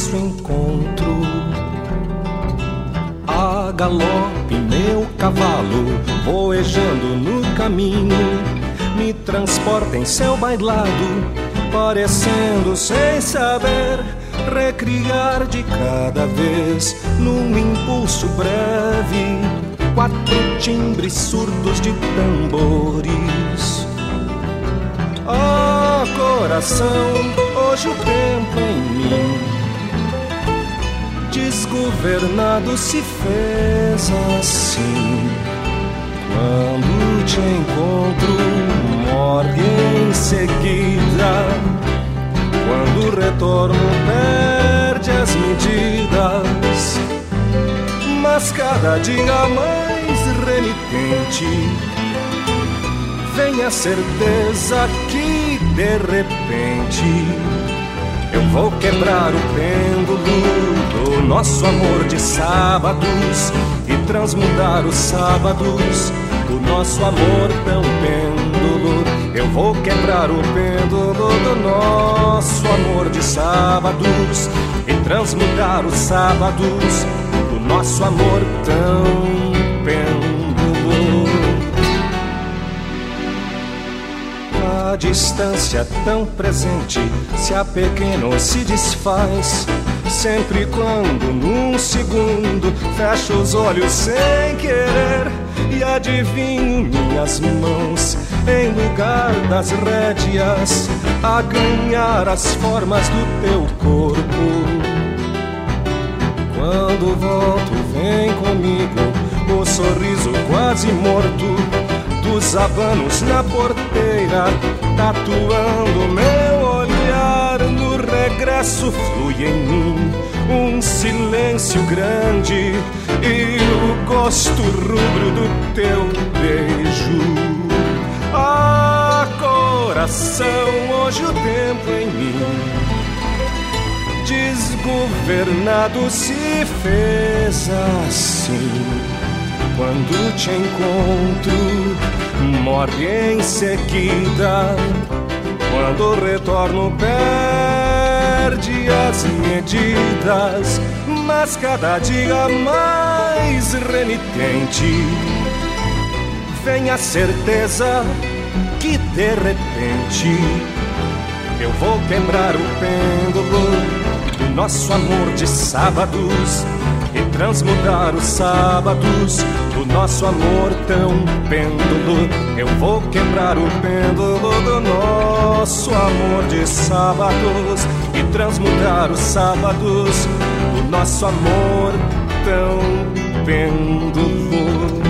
Nosso encontro. A galope meu cavalo voejando no caminho me transporta em seu bailado parecendo sem saber recriar de cada vez num impulso breve. Quatro timbres surdos de tambores. Ah, coração, hoje o tempo em mim desgovernado se fez assim. Quando te encontro, morre em seguida quando retorno perde as medidas, mas cada dia mais renitente vem a certeza que de repente eu vou quebrar o pêndulo do nosso amor de sábados e transmudar os sábados do nosso amor tão pêndulo. Eu vou quebrar o pêndulo do nosso amor de sábados e transmudar os sábados do nosso amor tão A distância tão presente se a pequeno se desfaz. Sempre quando num segundo fecho os olhos sem querer e adivinho minhas mãos em lugar das rédeas a ganhar as formas do teu corpo. Quando volto, vem comigo o sorriso quase morto dos abanos na porteira, tatuando meu olhar. No regresso flui em mim um silêncio grande e o gosto rubro do teu beijo. Ah, coração, hoje o tempo em mim desgovernado se fez assim. Quando te encontro, morre em seguida. Quando retorno, perde as medidas, mas cada dia mais renitente vem a certeza que de repente eu vou quebrar o pêndulo do nosso amor de sábados transmudar os sábados do nosso amor tão pêndulo. Eu vou quebrar o pêndulo do nosso amor de sábados e transmudar os sábados do nosso amor tão pêndulo.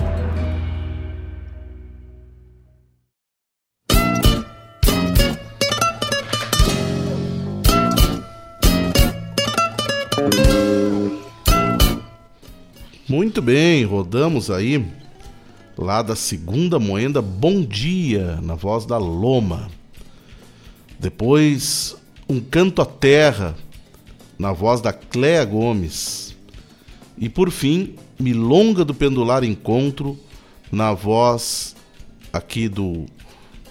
Muito bem, rodamos aí lá da segunda moenda Bom Dia, na voz da Loma. Depois, Um Canto à Terra, na voz da Cléa Gomes. E por fim, Milonga do Pendular Encontro, na voz aqui do,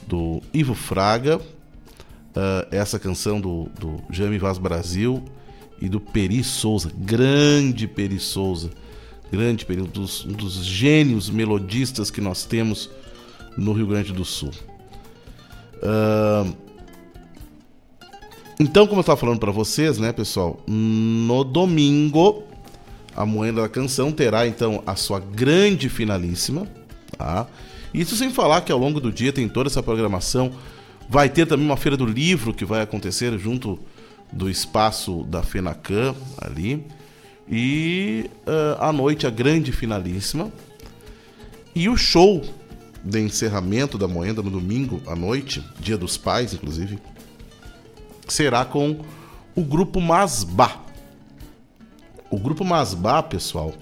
do Ivo Fraga, uh, essa canção do, do Jaime Vaz Brasil e do Peri Souza, grande Peri Souza, grande um dos, um dos gênios melodistas que nós temos no Rio Grande do Sul. Uh, então, como eu estava falando para vocês, né, pessoal, no domingo a Moeda da Canção terá então a sua grande finalíssima, tá? Isso sem falar que ao longo do dia tem toda essa programação. Vai ter também uma feira do livro que vai acontecer junto do espaço da Fenacan ali. E uh, à noite a grande finalíssima. E o show de encerramento da Moenda no domingo à noite, dia dos pais, inclusive, será com o grupo Masbá. O grupo Masbá, pessoal,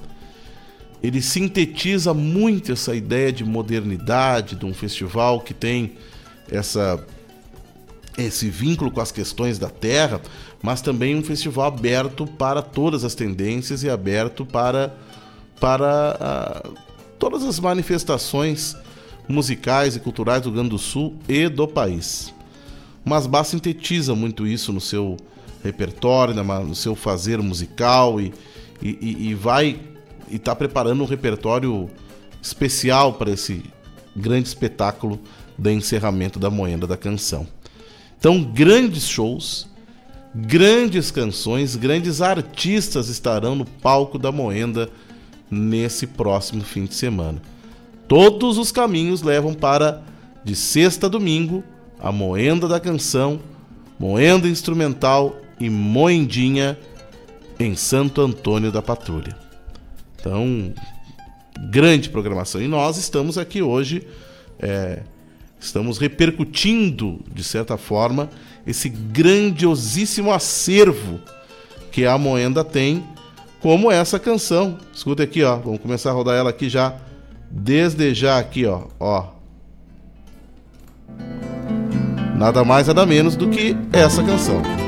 ele sintetiza muito essa ideia de modernidade, de um festival que tem essa esse vínculo com as questões da terra, mas também um festival aberto para todas as tendências e aberto para para uh, todas as manifestações musicais e culturais do Rio Grande do Sul e do país. Mas Bá sintetiza muito isso no seu repertório, no seu fazer musical e, e, e vai e está preparando um repertório especial para esse grande espetáculo do encerramento da Moenda da Canção. Então, grandes shows, grandes canções, grandes artistas estarão no palco da Moenda nesse próximo fim de semana. Todos os caminhos levam para de sexta a domingo a Moenda da Canção, Moenda Instrumental e Moendinha em Santo Antônio da Patrulha. Então, grande programação. E nós estamos aqui hoje, é, estamos repercutindo, de certa forma, esse grandiosíssimo acervo que a Moenda tem, como essa canção. Escuta aqui, ó. Vamos começar a rodar ela aqui já, desde já aqui, ó. ó. Nada mais, nada menos do que essa canção.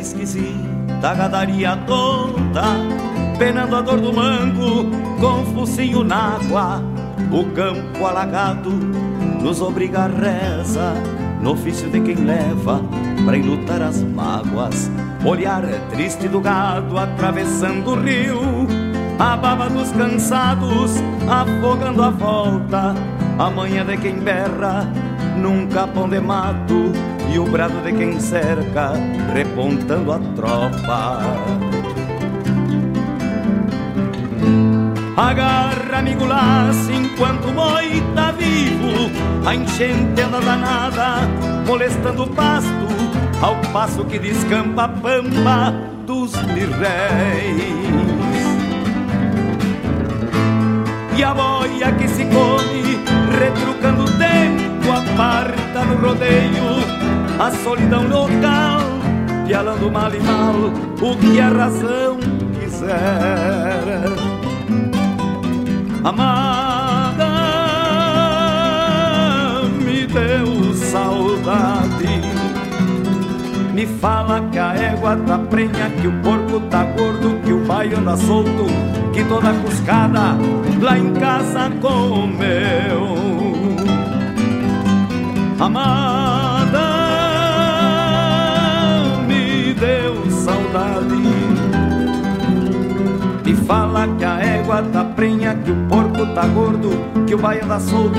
Esquisita, gadaria tonta, penando a dor do mango, com focinho na água, o campo alagado nos obriga a reza, no ofício de quem leva pra enlutar as mágoas, olhar triste do gado atravessando o rio, a baba dos cansados afogando a volta, a manhã de quem berra num capão de mato e o brado de quem cerca repontando a tropa. Agarra, amigo laço, enquanto o boi tá vivo A enchente anda danada, molestando o pasto Ao passo que descampa a pampa dos mirréis E a boia que se come, retrucando o tempo Aparta no rodeio a solidão local, pialando mal e mal o que a razão quiser. Amada, me deu saudade. Me fala que a égua tá prenha, que o porco tá gordo, que o baio anda solto, que toda cuscada lá em casa comeu. Amada, saudade. E fala que a égua tá prenha, que o porco tá gordo, que o baia tá solto,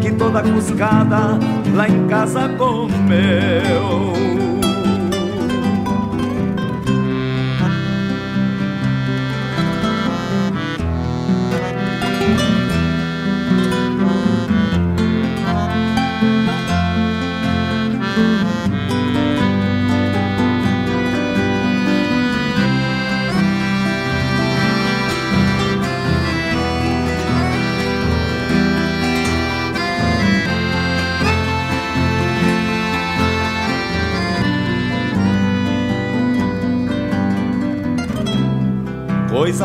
que toda cuscada lá em casa comeu.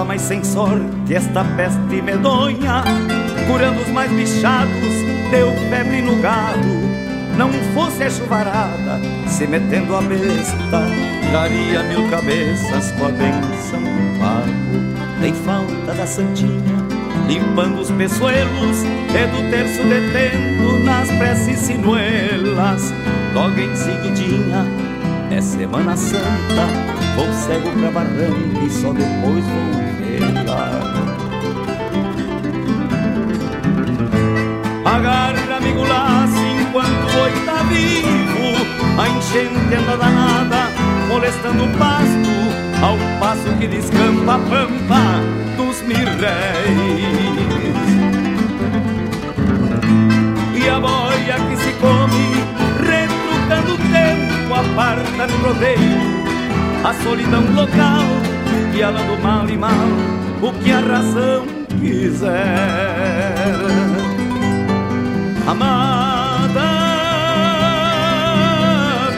Mais sem sorte esta peste medonha Curando os mais bichados Deu febre no gado. Não fosse a chuvarada Se metendo a besta Daria mil cabeças Com a benção do pago. Tem falta da santinha Limpando os peçoelos E do terço detendo Nas preces sinuelas. Logo em seguidinha É Semana Santa Vou cego pra barranca E só depois vou ver Agarra, amigo laço, enquanto o boi tá vivo. A enchente anda danada, molestando o pasto. Ao passo que descampa a pampa dos mirréis. E a boia que se come, retrucando o tempo Aparta no rodeio a solidão local Guialando mal e mal o que a razão quiser Amada,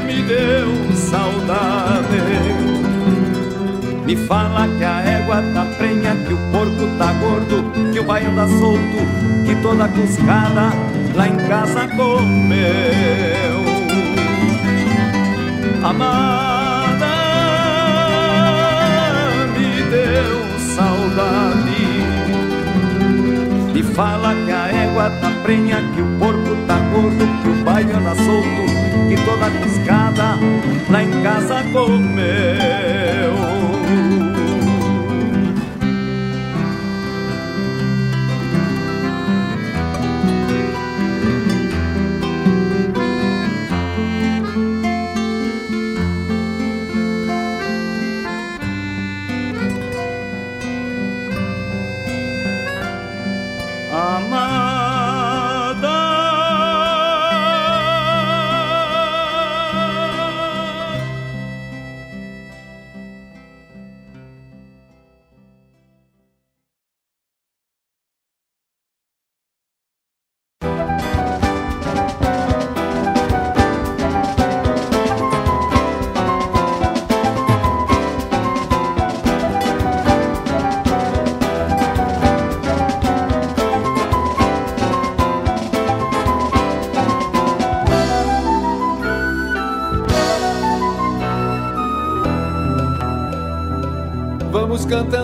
me deu saudade. Me fala que a égua tá prenha, que o porco tá gordo, que o baiano tá solto, que toda cuscada lá em casa comeu. Amada, saudade. Me fala que a égua tá prenha, que o porco tá gordo, que o baio anda solto, que toda piscada lá em casa comeu.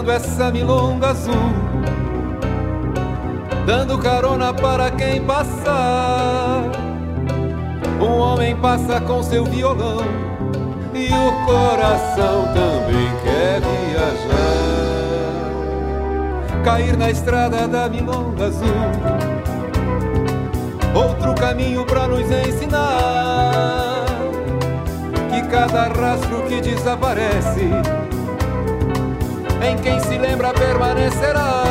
Cantando essa milonga azul, dando carona para quem passar. Um homem passa com seu violão e o coração também quer viajar. Cair na estrada da milonga azul, outro caminho para nos ensinar que cada rastro que desaparece em quem se lembra permanecerá.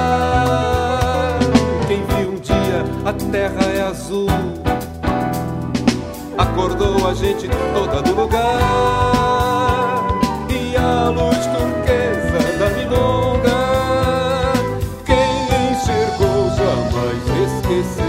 Quem viu um dia a terra é azul, acordou a gente toda do lugar e a luz turquesa da milonga. Quem enxergou jamais esquecerá.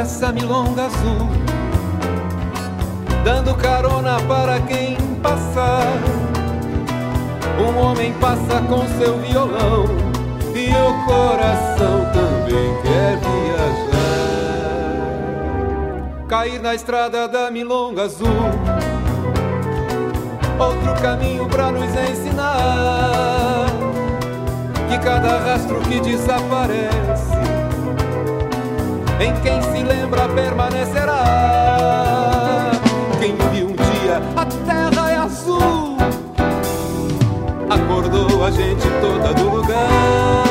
Essa milonga azul, dando carona para quem passar. Um homem passa com seu violão e o coração também quer viajar. Cair na estrada da milonga azul, outro caminho para nos ensinar que cada rastro que desaparece em quem se lembra permanecerá. Quem viu um dia a terra é azul, acordou a gente toda do lugar.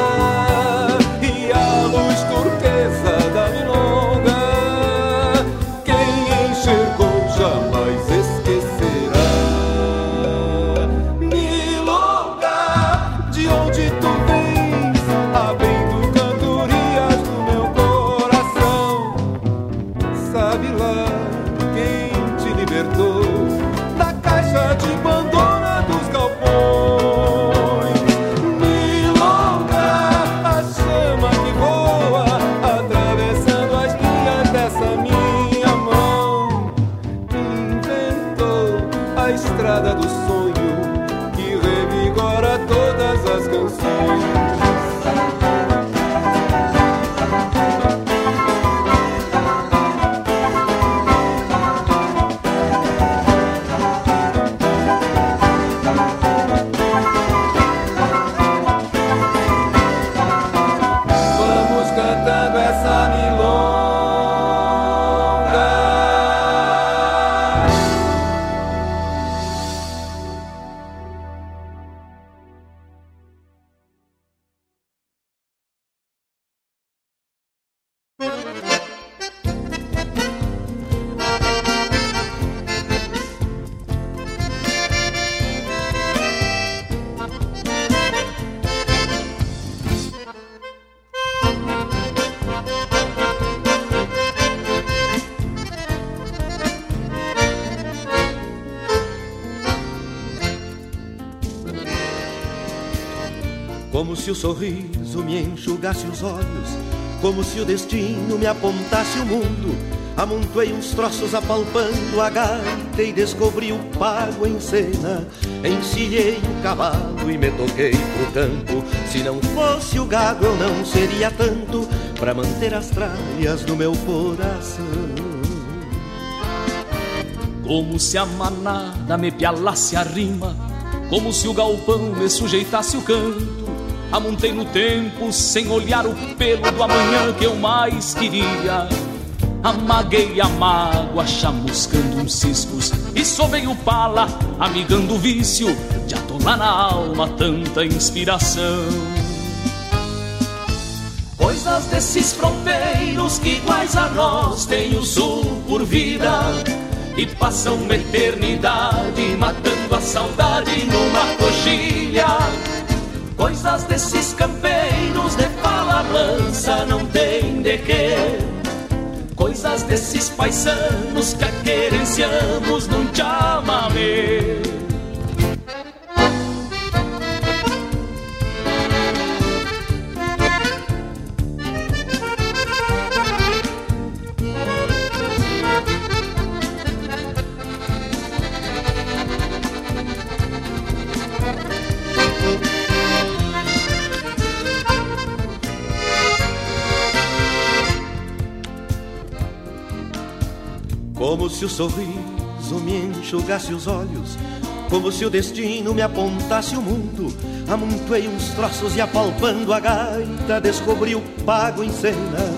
Se o sorriso me enxugasse os olhos, como se o destino me apontasse o mundo. Amontoei uns troços apalpando a gaita e descobri o pago em cena. Encilhei o cavalo e me toquei pro campo. Se não fosse o gado, eu não seria tanto para manter as tralhas no meu coração. Como se a manada me pialasse a rima, como se o galpão me sujeitasse o canto Amontei no tempo sem olhar o pelo do amanhã que eu mais queria. Amaguei a mágoa, chamuscando uns ciscos E sovei o pala, amigando o vício De atolar na alma tanta inspiração Coisas desses fronteiros que iguais a nós Tem o sul por vida E passam uma eternidade Matando a saudade numa coxilha Coisas desses campeiros de fala mansa não tem de quê. Coisas desses paisanos que a querenciamos num chamamé. Como se o sorriso me enxugasse os olhos, como se o destino me apontasse o mundo. Amontoei uns troços e apalpando a gaita, descobri o pago em cena.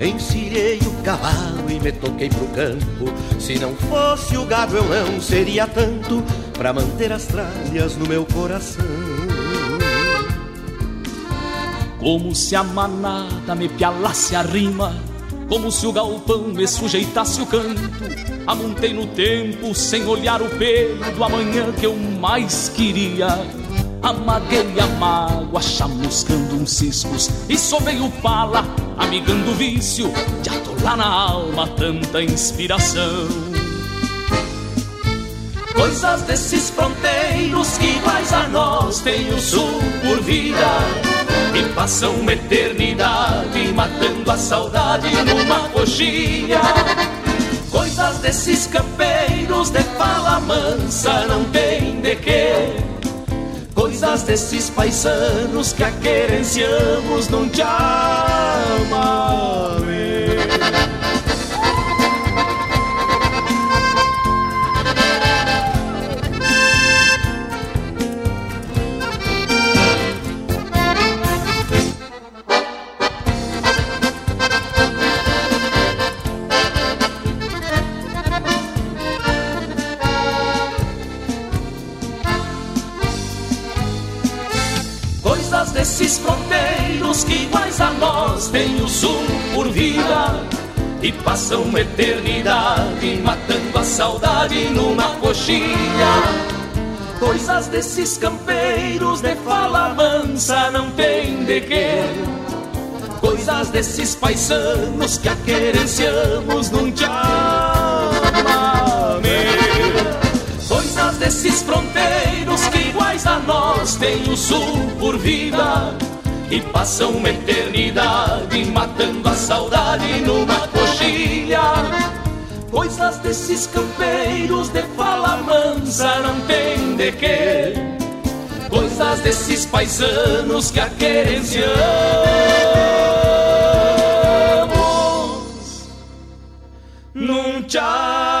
Encilhei o cavalo e me toquei pro campo. Se não fosse o gado, eu não seria tanto para manter as tralhas no meu coração. Como se a manada me pialasse a rima como se o galpão me sujeitasse o canto. Amontei no tempo sem olhar o pelo do amanhã que eu mais queria. Amaguei a mágoa, chamuscando uns ciscos e sovei o pala, amigando o vício de atolar na alma tanta inspiração. Coisas desses fronteiros que mais a nós tem o sul por vida e passam uma eternidade matando a saudade numa coxilha. Coisas desses campeiros de fala mansa não tem de quê. Coisas desses paisanos que a querenciamos não te amam. Têm o sul por vida e passam uma eternidade matando a saudade numa coxilha. Coisas desses campeiros de fala mansa não tem de que. Coisas desses paisanos que a querenciamos num chamamé. Coisas desses fronteiros que iguais a nós têm o sul por vida e passam uma eternidade matando a saudade numa coxilha. Coisas desses campeiros de fala mansa não tem de que. Coisas desses paisanos que a querenciamos num chamamé.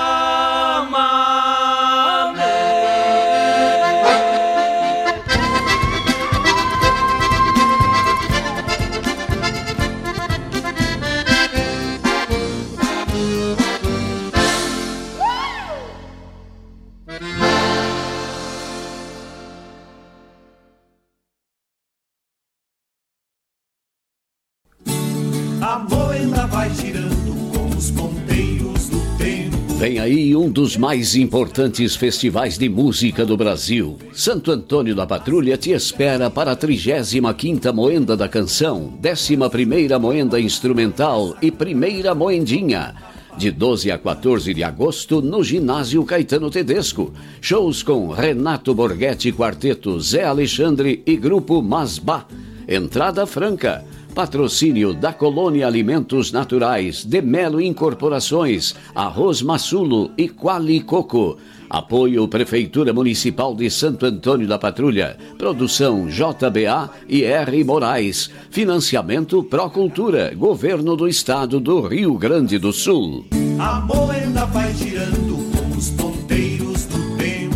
Vem aí um dos mais importantes festivais de música do Brasil. Santo Antônio da Patrulha te espera para a 35ª Moenda da Canção, 11ª Moenda Instrumental e Primeira Moendinha. De 12 a 14 de agosto, no Ginásio Caetano Tedesco. Shows com Renato Borghetti Quarteto, Zé Alexandre e Grupo Masbá. Entrada franca. Patrocínio da Colônia Alimentos Naturais, de Melo Incorporações, Arroz Massulo e Quali Coco. Apoio Prefeitura Municipal de Santo Antônio da Patrulha. Produção JBA e R. Moraes. Financiamento Procultura, Governo do Estado do Rio Grande do Sul. A moeda vai girando com os ponteiros do tempo.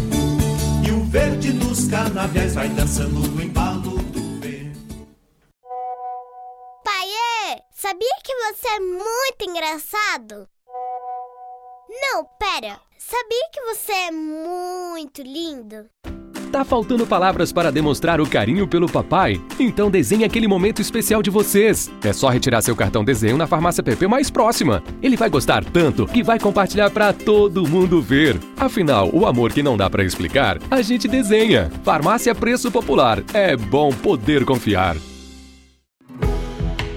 E o verde dos canaviais vai dançando no embalo sabia que você é muito engraçado? Não, pera. Sabia que você é muito lindo? Tá faltando palavras para demonstrar o carinho pelo papai? Então desenhe aquele momento especial de vocês. É só retirar seu cartão desenho na farmácia PP mais próxima. Ele vai gostar tanto que vai compartilhar para todo mundo ver. Afinal, o amor que não dá para explicar, a gente desenha. Farmácia Preço Popular. É bom poder confiar.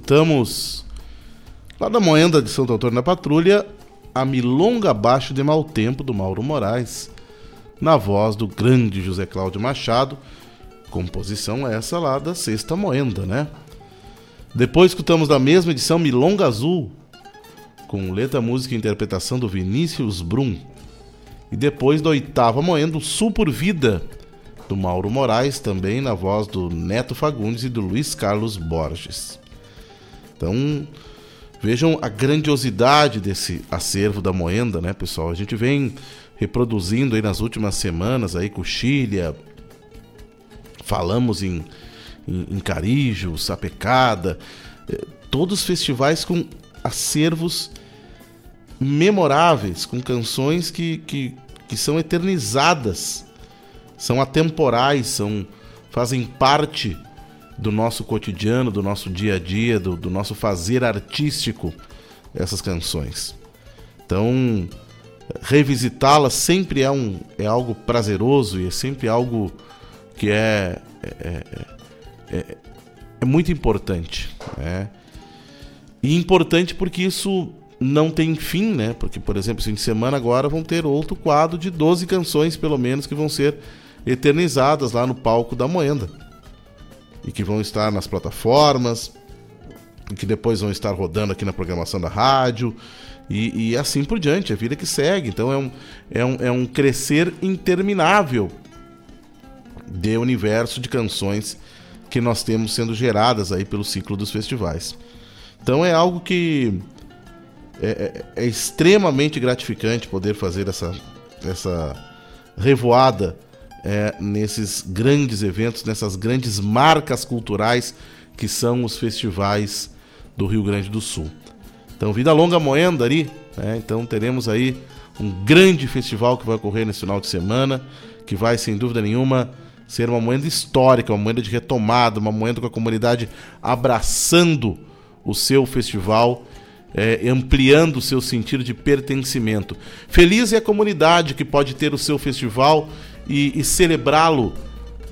Escutamos lá da Moenda de Santo Antônio da Patrulha a Milonga Abaixo de Mau Tempo do Mauro Moraes, na voz do grande José Cláudio Machado, composição essa lá da Sexta Moenda, né? Depois escutamos da mesma edição Milonga Azul, com letra, música e interpretação do Vinícius Brum. E depois da oitava Moenda, Sul por Vida, do Mauro Moraes, também na voz do Neto Fagundes e do Luiz Carlos Borges. Então, vejam a grandiosidade desse acervo da Moenda, né, pessoal? A gente vem reproduzindo aí nas últimas semanas aí Coxilha, falamos em, em, em Carijo, Sapecada, eh, todos festivais com acervos memoráveis, com canções que, que, que são eternizadas são atemporais, são fazem parte do nosso cotidiano, do nosso dia a dia, do, do nosso fazer artístico essas canções. Então, revisitá-las sempre é, um, é algo prazeroso e é sempre algo que é, é, é, é, é muito importante. Né? E importante porque isso não tem fim, né? Porque, por exemplo, fim de semana agora vão ter outro quadro de 12 canções, pelo menos, que vão ser eternizadas lá no palco da Moenda. E que vão estar nas plataformas, e que depois vão estar rodando aqui na programação da rádio, e, e assim por diante, a vida que segue. Então é um, é um, é um crescer interminável de universo de canções que nós temos sendo geradas aí pelo ciclo dos festivais. Então é algo que é, é, é extremamente gratificante poder fazer essa, essa revoada é, nesses grandes eventos, nessas grandes marcas culturais que são os festivais do Rio Grande do Sul. Então, Vida Longa Moenda ali, né? então teremos aí um grande festival que vai ocorrer nesse final de semana, que vai, sem dúvida nenhuma, ser uma moeda histórica, uma moeda de retomada, uma moeda com a comunidade abraçando o seu festival, é, ampliando o seu sentido de pertencimento. Feliz é a comunidade que pode ter o seu festival e, e celebrá-lo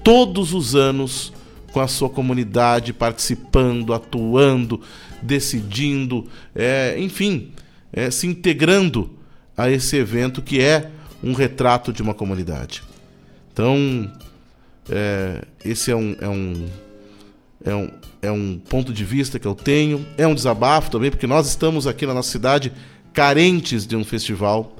todos os anos com a sua comunidade, participando, atuando, decidindo, é, enfim, é, se integrando a esse evento que é um retrato de uma comunidade. Então, é, esse é um, é, um, é, um, é um ponto de vista que eu tenho, é um desabafo também, porque nós estamos aqui na nossa cidade carentes de um festival.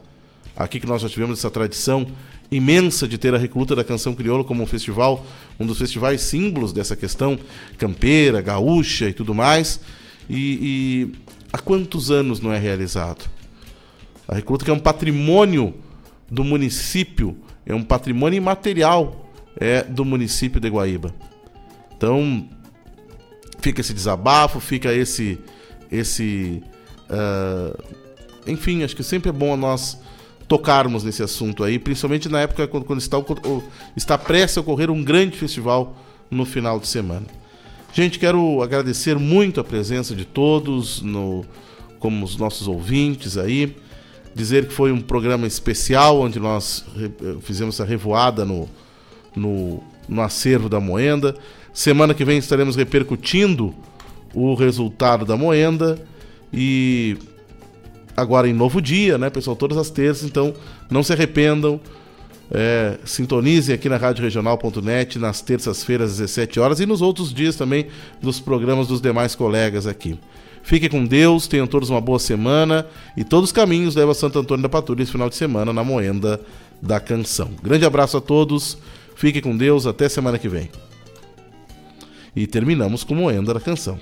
Aqui que nós já tivemos essa tradição imensa de ter a Recruta da Canção Crioula como um festival, um dos festivais símbolos dessa questão campeira, gaúcha e tudo mais. E, e há quantos anos não é realizado? A Recruta que é um patrimônio do município, é um patrimônio imaterial é, do município de Guaíba. Então, fica esse desabafo, fica esse. esse uh, enfim, acho que sempre é bom nós tocarmos nesse assunto aí, principalmente na época quando, quando está, está prestes a ocorrer um grande festival no final de semana. Gente, quero agradecer muito a presença de todos, no, como os nossos ouvintes aí. Dizer que foi um programa especial onde nós fizemos essa revoada no, no, no acervo da Moenda. Semana que vem estaremos repercutindo o resultado da Moenda e agora em novo dia, né, pessoal? Todas as terças, então não se arrependam. É, sintonizem aqui na Rádio Regional.net nas terças-feiras às 17 horas e nos outros dias também dos programas dos demais colegas aqui. Fiquem com Deus, tenham todos uma boa semana e todos os caminhos levam a Santo Antônio da Patrulha esse final de semana na Moenda da Canção. Grande abraço a todos Fique com Deus, até semana que vem. E terminamos com Moenda da Canção.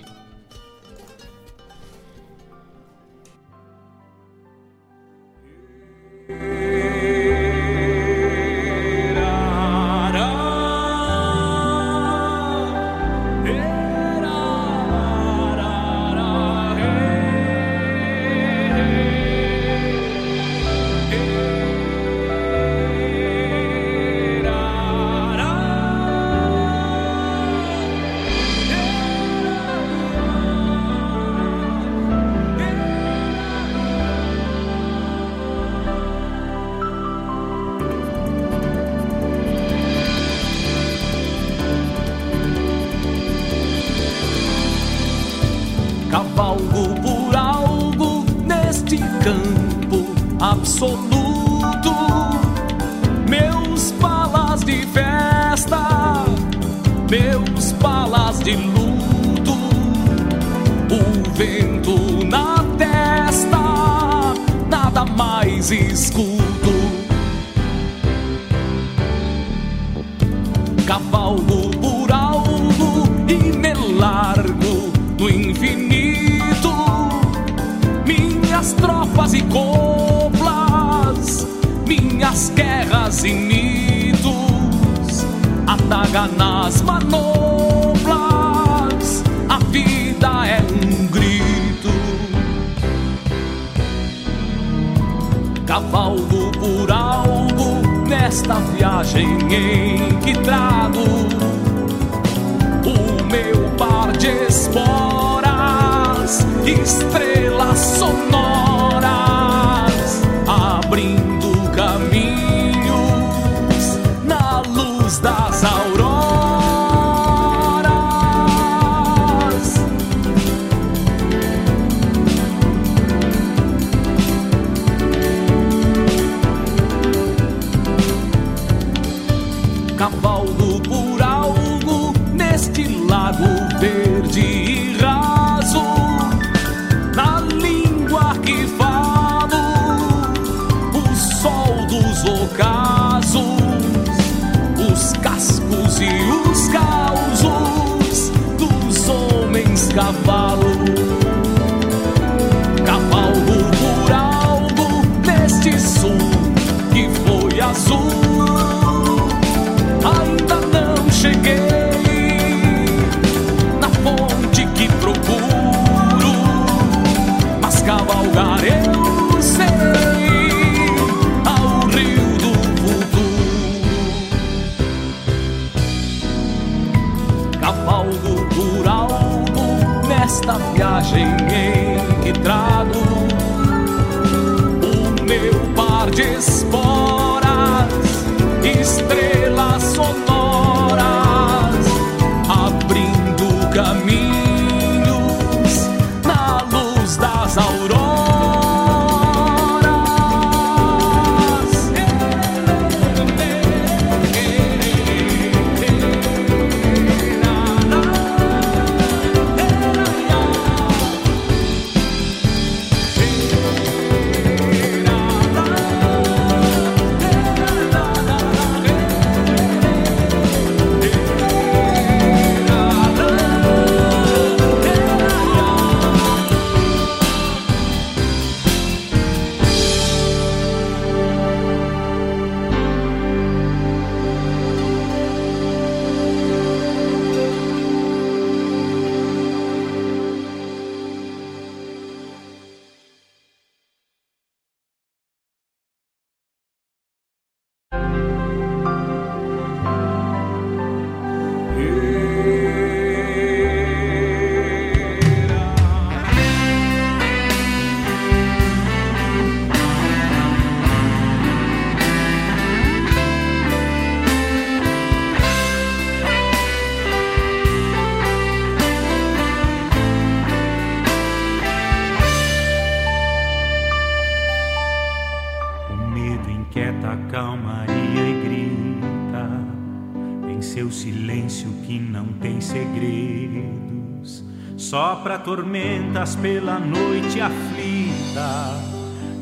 Tormentas pela noite aflita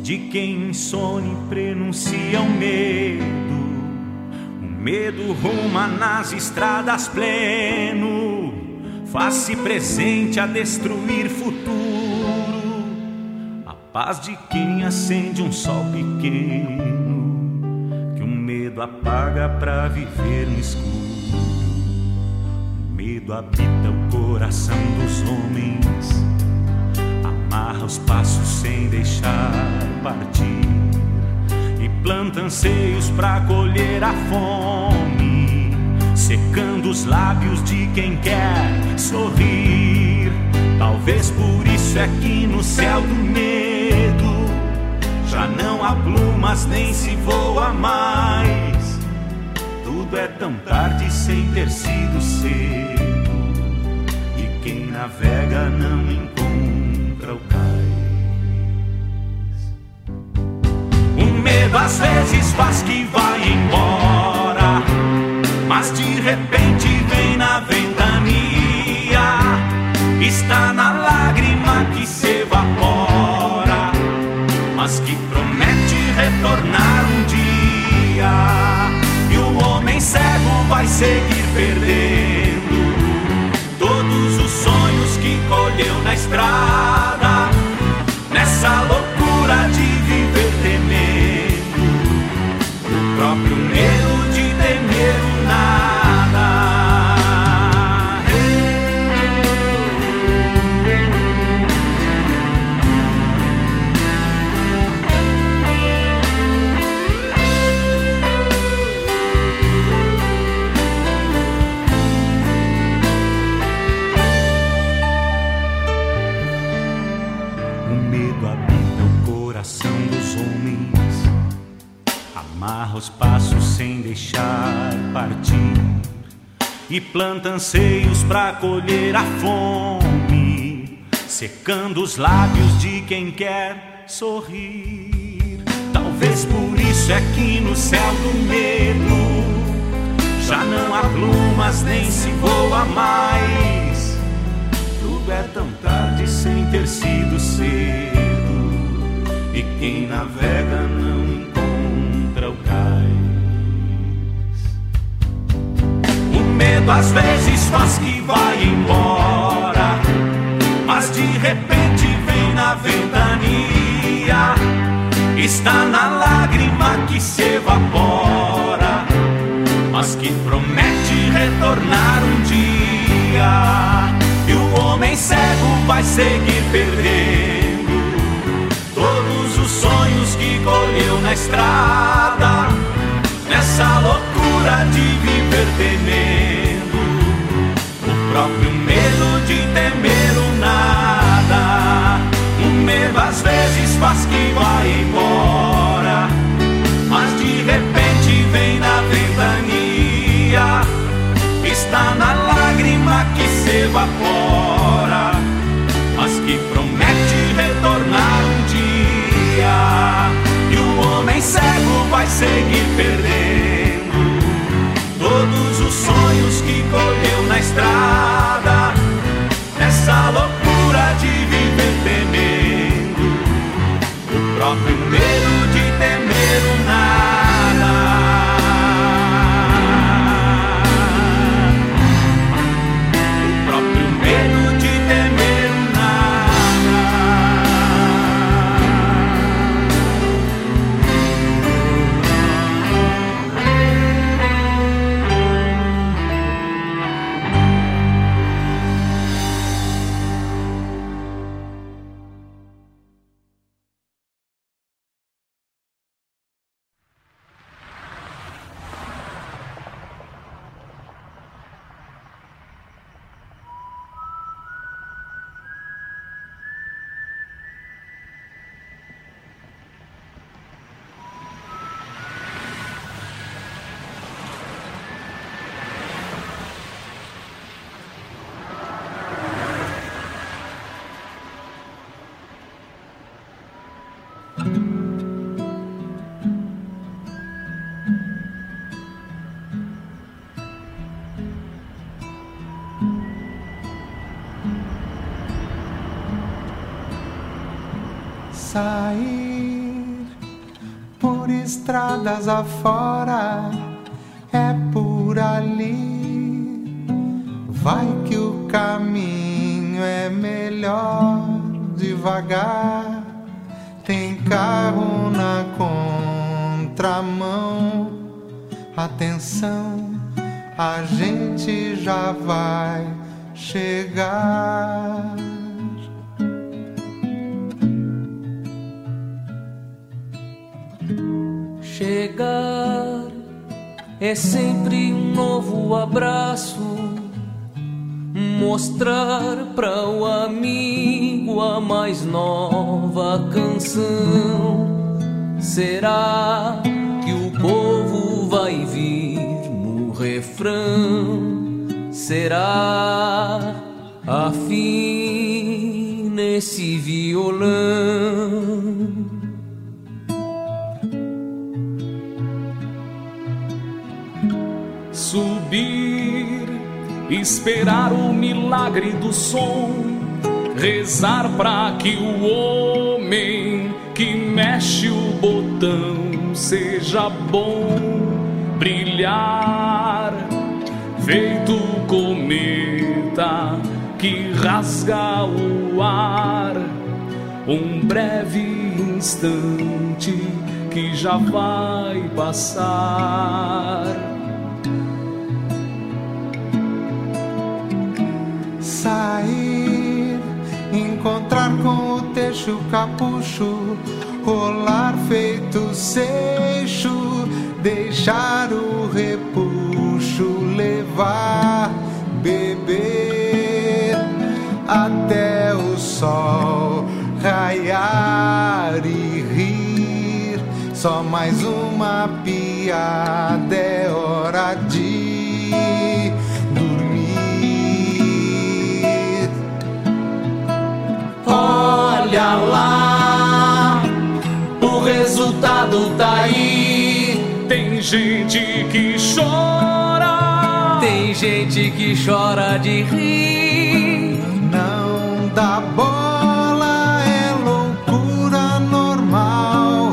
de quem insone prenuncia o medo. O medo ruma nas estradas pleno, faz-se presente a destruir futuro. A paz de quem acende um sol pequeno, que o medo apaga pra viver no escuro. Medo habita o coração dos homens, amarra os passos sem deixar partir, e planta anseios pra colher a fome, secando os lábios de quem quer sorrir. Talvez por isso é que no céu do medo já não há plumas nem se voa mais. Tudo é tão tarde sem ter sido cedo. Navega não encontra o cais. O medo às vezes faz que vai embora, mas de repente vem na ventania. Está na lágrima que se evapora, mas que promete retornar um dia. E o homem cego vai seguir perdendo estrada, e planta anseios pra colher a fome, secando os lábios de quem quer sorrir. Talvez por isso é que no céu do medo já não há plumas nem se voa mais. Tudo é tão tarde sem ter sido cedo. E quem navega não medo às vezes faz que vai embora, mas de repente vem na ventania. Está na lágrima que se evapora, mas que promete retornar um dia. E o homem cego vai seguir perdendo todos os sonhos que colheu na estrada, nessa loucura de viver temendo, próprio medo de temer o nada, o faz que vai embora. Mas de repente vem na ventania, está na lágrima que se evapora, mas que promete retornar um dia. E o homem cego vai seguir perdendo estrada. Estradas afora é por ali. Vai que o caminho é melhor devagar. Tem carro na contramão. Atenção, a gente já vai chegar. Chegar é sempre um novo abraço. Mostrar para o amigo a mais nova canção. Será que o povo vai vir no refrão? Será afim nesse violão? Esperar o milagre do som, rezar para que o homem que mexe o botão seja bom, brilhar, feito cometa que rasga o ar, um breve instante que já vai passar. Sair, encontrar com o teixo capucho, rolar feito seixo, deixar o repuxo levar, beber até o sol raiar e rir. Só mais uma piada Olha lá, o resultado tá aí. Tem gente que chora, Tem gente que chora de rir. Não dá bola, é loucura normal.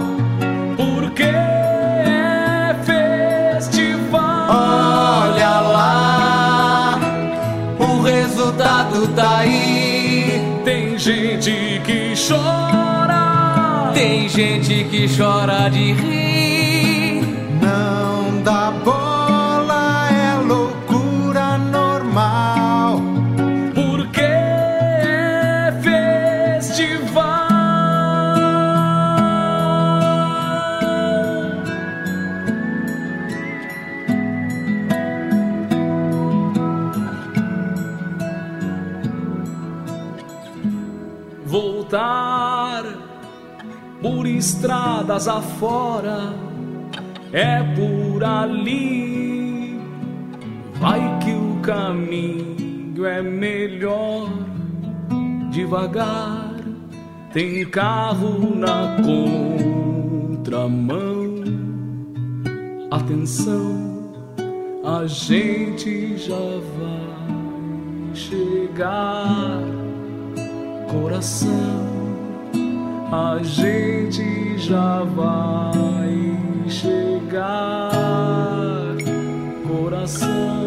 porque é festival. Olha lá, o resultado tá aí. Tem gente que chora, Tem gente que chora de rir. Não dá bola, estradas afora, é por ali. Vai que o caminho é melhor, devagar, tem carro na contramão. Atenção, a gente já vai chegar, coração a gente já vai chegar, coração.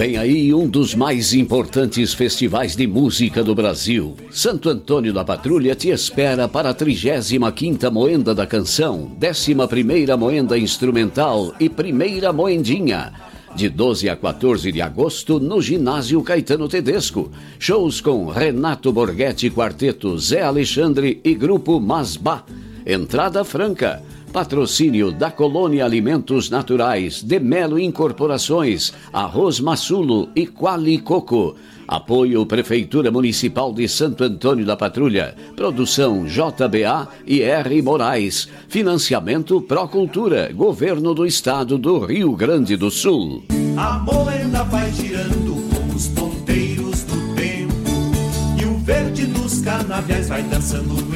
Vem aí um dos mais importantes festivais de música do Brasil. Santo Antônio da Patrulha te espera para a 35ª Moenda da Canção, 11ª Moenda Instrumental e Primeira Moendinha. De 12 a 14 de agosto, no Ginásio Caetano Tedesco. Shows com Renato Borghetti Quarteto, Zé Alexandre e Grupo Masbá. Entrada franca. Patrocínio da Colônia Alimentos Naturais, de Melo Incorporações, Arroz Massulo e Quali Coco. Apoio Prefeitura Municipal de Santo Antônio da Patrulha. Produção JBA e R. Moraes. Financiamento Procultura, Governo do Estado do Rio Grande do Sul. A moeda vai girando com os ponteiros do tempo. E o verde dos canaviais vai dançando.